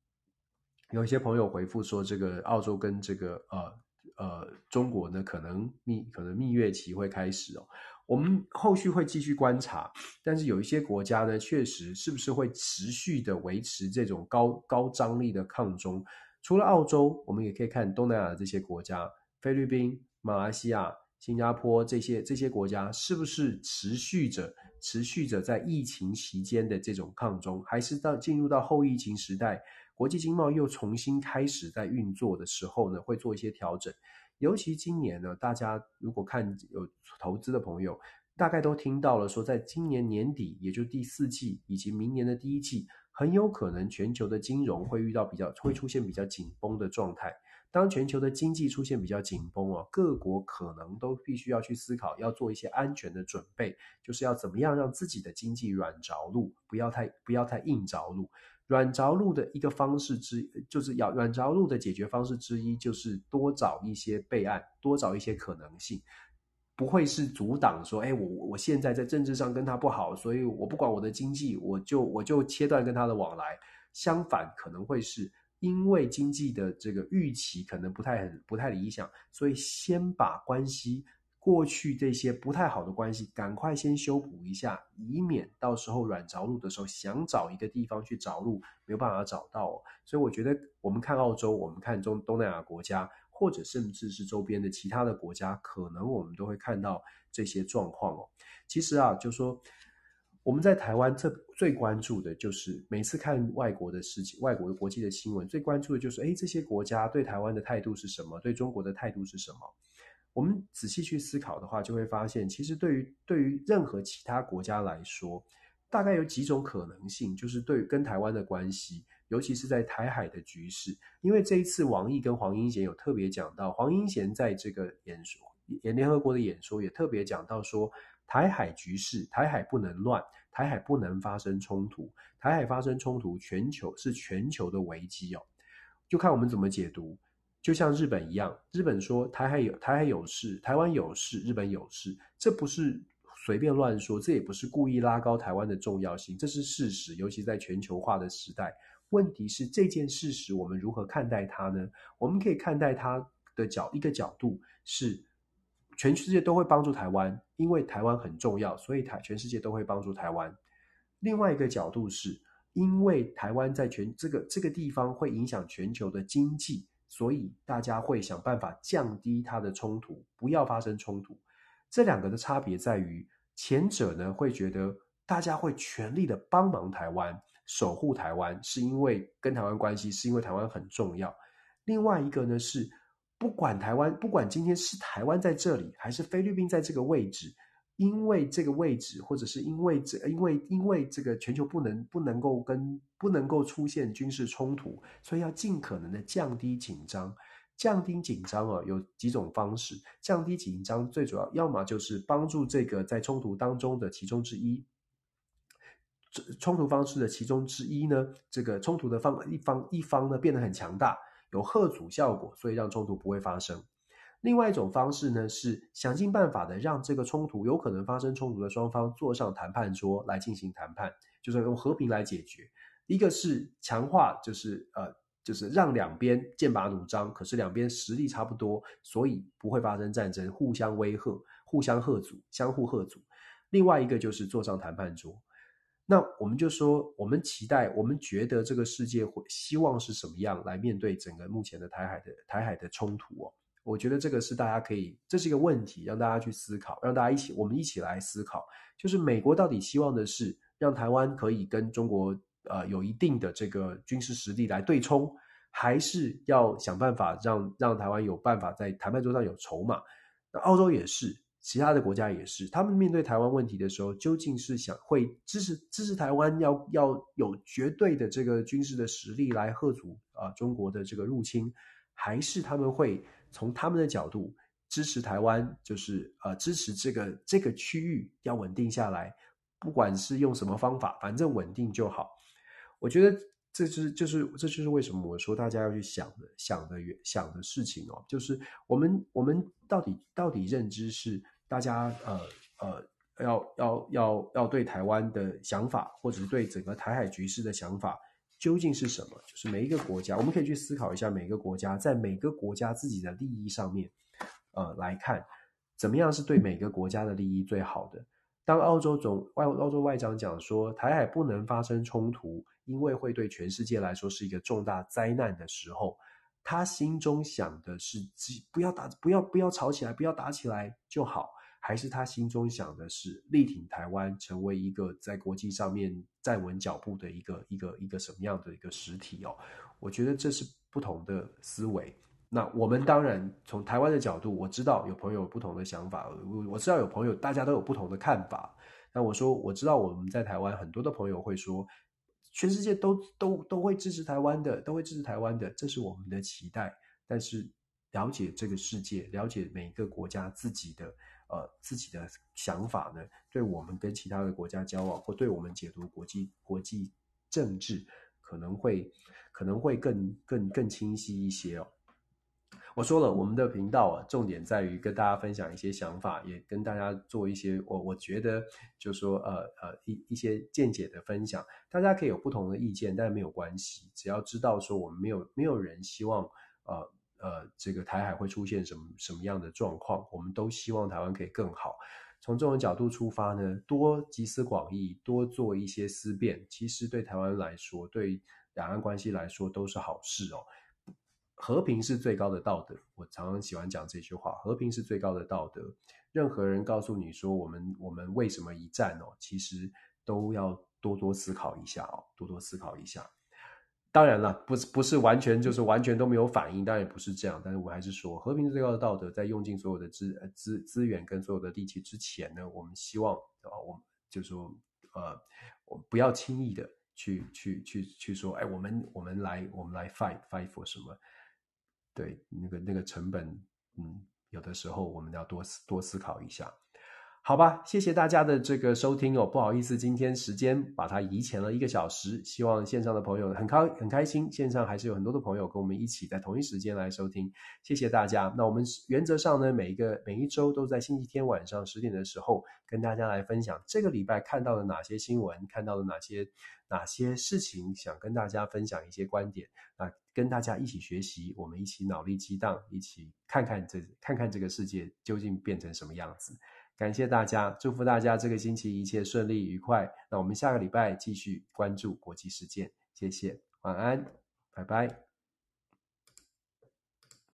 有一些朋友回复说，这个澳洲跟这个呃呃中国呢，可能蜜可能蜜月期会开始哦。我们后续会继续观察，但是有一些国家呢，确实是不是会持续的维持这种高高张力的抗中？除了澳洲，我们也可以看东南亚的这些国家，菲律宾、马来西亚、新加坡这些这些国家，是不是持续着？持续着在疫情期间的这种抗中，还是到进入到后疫情时代，国际经贸又重新开始在运作的时候呢，会做一些调整。尤其今年呢，大家如果看有投资的朋友，大概都听到了说，在今年年底，也就第四季以及明年的第一季，很有可能全球的金融会遇到比较会出现比较紧绷的状态。当全球的经济出现比较紧绷哦，各国可能都必须要去思考，要做一些安全的准备，就是要怎么样让自己的经济软着陆，不要太不要太硬着陆。软着陆的一个方式之，就是要软着陆的解决方式之一，就是多找一些备案，多找一些可能性，不会是阻挡说，哎，我我现在在政治上跟他不好，所以我不管我的经济，我就我就切断跟他的往来。相反，可能会是。因为经济的这个预期可能不太很不太理想，所以先把关系过去这些不太好的关系赶快先修补一下，以免到时候软着陆的时候想找一个地方去着陆没有办法找到哦。所以我觉得我们看澳洲，我们看中东南亚国家，或者甚至是周边的其他的国家，可能我们都会看到这些状况哦。其实啊，就说。我们在台湾这最关注的就是每次看外国的事情、外国的国际的新闻，最关注的就是，诶，这些国家对台湾的态度是什么？对中国的态度是什么？我们仔细去思考的话，就会发现，其实对于对于任何其他国家来说，大概有几种可能性，就是对于跟台湾的关系，尤其是在台海的局势。因为这一次王毅跟黄英贤有特别讲到，黄英贤在这个演说、演联合国的演说也特别讲到说。台海局势，台海不能乱，台海不能发生冲突，台海发生冲突，全球是全球的危机哦。就看我们怎么解读。就像日本一样，日本说台海有台海有事，台湾有事，日本有事，这不是随便乱说，这也不是故意拉高台湾的重要性，这是事实。尤其在全球化的时代，问题是这件事实我们如何看待它呢？我们可以看待它的角一个角度是。全世界都会帮助台湾，因为台湾很重要，所以台全世界都会帮助台湾。另外一个角度是，因为台湾在全这个这个地方会影响全球的经济，所以大家会想办法降低它的冲突，不要发生冲突。这两个的差别在于，前者呢会觉得大家会全力的帮忙台湾，守护台湾，是因为跟台湾关系，是因为台湾很重要。另外一个呢是。不管台湾，不管今天是台湾在这里，还是菲律宾在这个位置，因为这个位置，或者是因为这，因为因为这个全球不能不能够跟不能够出现军事冲突，所以要尽可能的降低紧张。降低紧张啊，有几种方式降低紧张，最主要要么就是帮助这个在冲突当中的其中之一，冲突方式的其中之一呢，这个冲突的方一方一方呢变得很强大，有吓阻效果，所以让冲突不会发生。另外一种方式呢，是想尽办法的让这个冲突有可能发生冲突的双方坐上谈判桌来进行谈判，就是用和平来解决。一个是强化，就是呃，就是让两边剑拔弩张，可是两边实力差不多，所以不会发生战争，互相威吓、互相吓阻、相互吓阻。另外一个就是坐上谈判桌。那我们就说，我们期待，我们觉得这个世界会希望是什么样来面对整个目前的台海的台海的冲突哦。我觉得这个是大家可以，这是一个问题，让大家去思考，让大家一起，我们一起来思考，就是美国到底希望的是让台湾可以跟中国呃有一定的这个军事实力来对冲，还是要想办法让让台湾有办法在谈判桌上有筹码？那澳洲也是，其他的国家也是，他们面对台湾问题的时候，究竟是想会支持支持台湾要要有绝对的这个军事的实力来吓阻啊中国的这个入侵，还是他们会？从他们的角度支持台湾，就是呃支持这个这个区域要稳定下来，不管是用什么方法，反正稳定就好。我觉得这就是就是这就是为什么我说大家要去想的想的想的事情哦，就是我们我们到底到底认知是大家呃呃要要要要对台湾的想法，或者是对整个台海局势的想法。究竟是什么？就是每一个国家，我们可以去思考一下，每个国家在每个国家自己的利益上面，呃，来看怎么样是对每个国家的利益最好的。当澳洲总外澳洲外长讲说台海不能发生冲突，因为会对全世界来说是一个重大灾难的时候，他心中想的是，不要打，不要不要吵起来，不要打起来就好。还是他心中想的是力挺台湾，成为一个在国际上面站稳脚步的一个一个一个什么样的一个实体哦？我觉得这是不同的思维。那我们当然从台湾的角度，我知道有朋友有不同的想法，我我知道有朋友大家都有不同的看法。那我说我知道我们在台湾很多的朋友会说，全世界都都都会支持台湾的，都会支持台湾的，这是我们的期待。但是了解这个世界，了解每一个国家自己的。呃，自己的想法呢，对我们跟其他的国家交往，或对我们解读国际国际政治，可能会可能会更更更清晰一些哦。我说了，我们的频道啊，重点在于跟大家分享一些想法，也跟大家做一些我我觉得就说呃呃一一些见解的分享。大家可以有不同的意见，但没有关系，只要知道说我们没有没有人希望呃。呃，这个台海会出现什么什么样的状况？我们都希望台湾可以更好。从这种角度出发呢，多集思广益，多做一些思辨，其实对台湾来说，对两岸关系来说都是好事哦。和平是最高的道德，我常常喜欢讲这句话：和平是最高的道德。任何人告诉你说我们我们为什么一战哦，其实都要多多思考一下哦，多多思考一下。当然了，不是不是完全就是完全都没有反应，当然也不是这样。但是我还是说，和平最高的道德，在用尽所有的资资资源跟所有的力气之前呢，我们希望啊，我们就说呃，我不要轻易的去去去去说，哎，我们我们来我们来 fight fight for 什么？对，那个那个成本，嗯，有的时候我们要多多思考一下。好吧，谢谢大家的这个收听哦。不好意思，今天时间把它移前了一个小时。希望线上的朋友很开很开心，线上还是有很多的朋友跟我们一起在同一时间来收听。谢谢大家。那我们原则上呢，每一个每一周都在星期天晚上十点的时候跟大家来分享这个礼拜看到了哪些新闻，看到了哪些哪些事情，想跟大家分享一些观点啊，跟大家一起学习，我们一起脑力激荡，一起看看这看看这个世界究竟变成什么样子。感谢大家，祝福大家这个星期一切顺利愉快。那我们下个礼拜继续关注国际事件，谢谢，晚安，拜拜。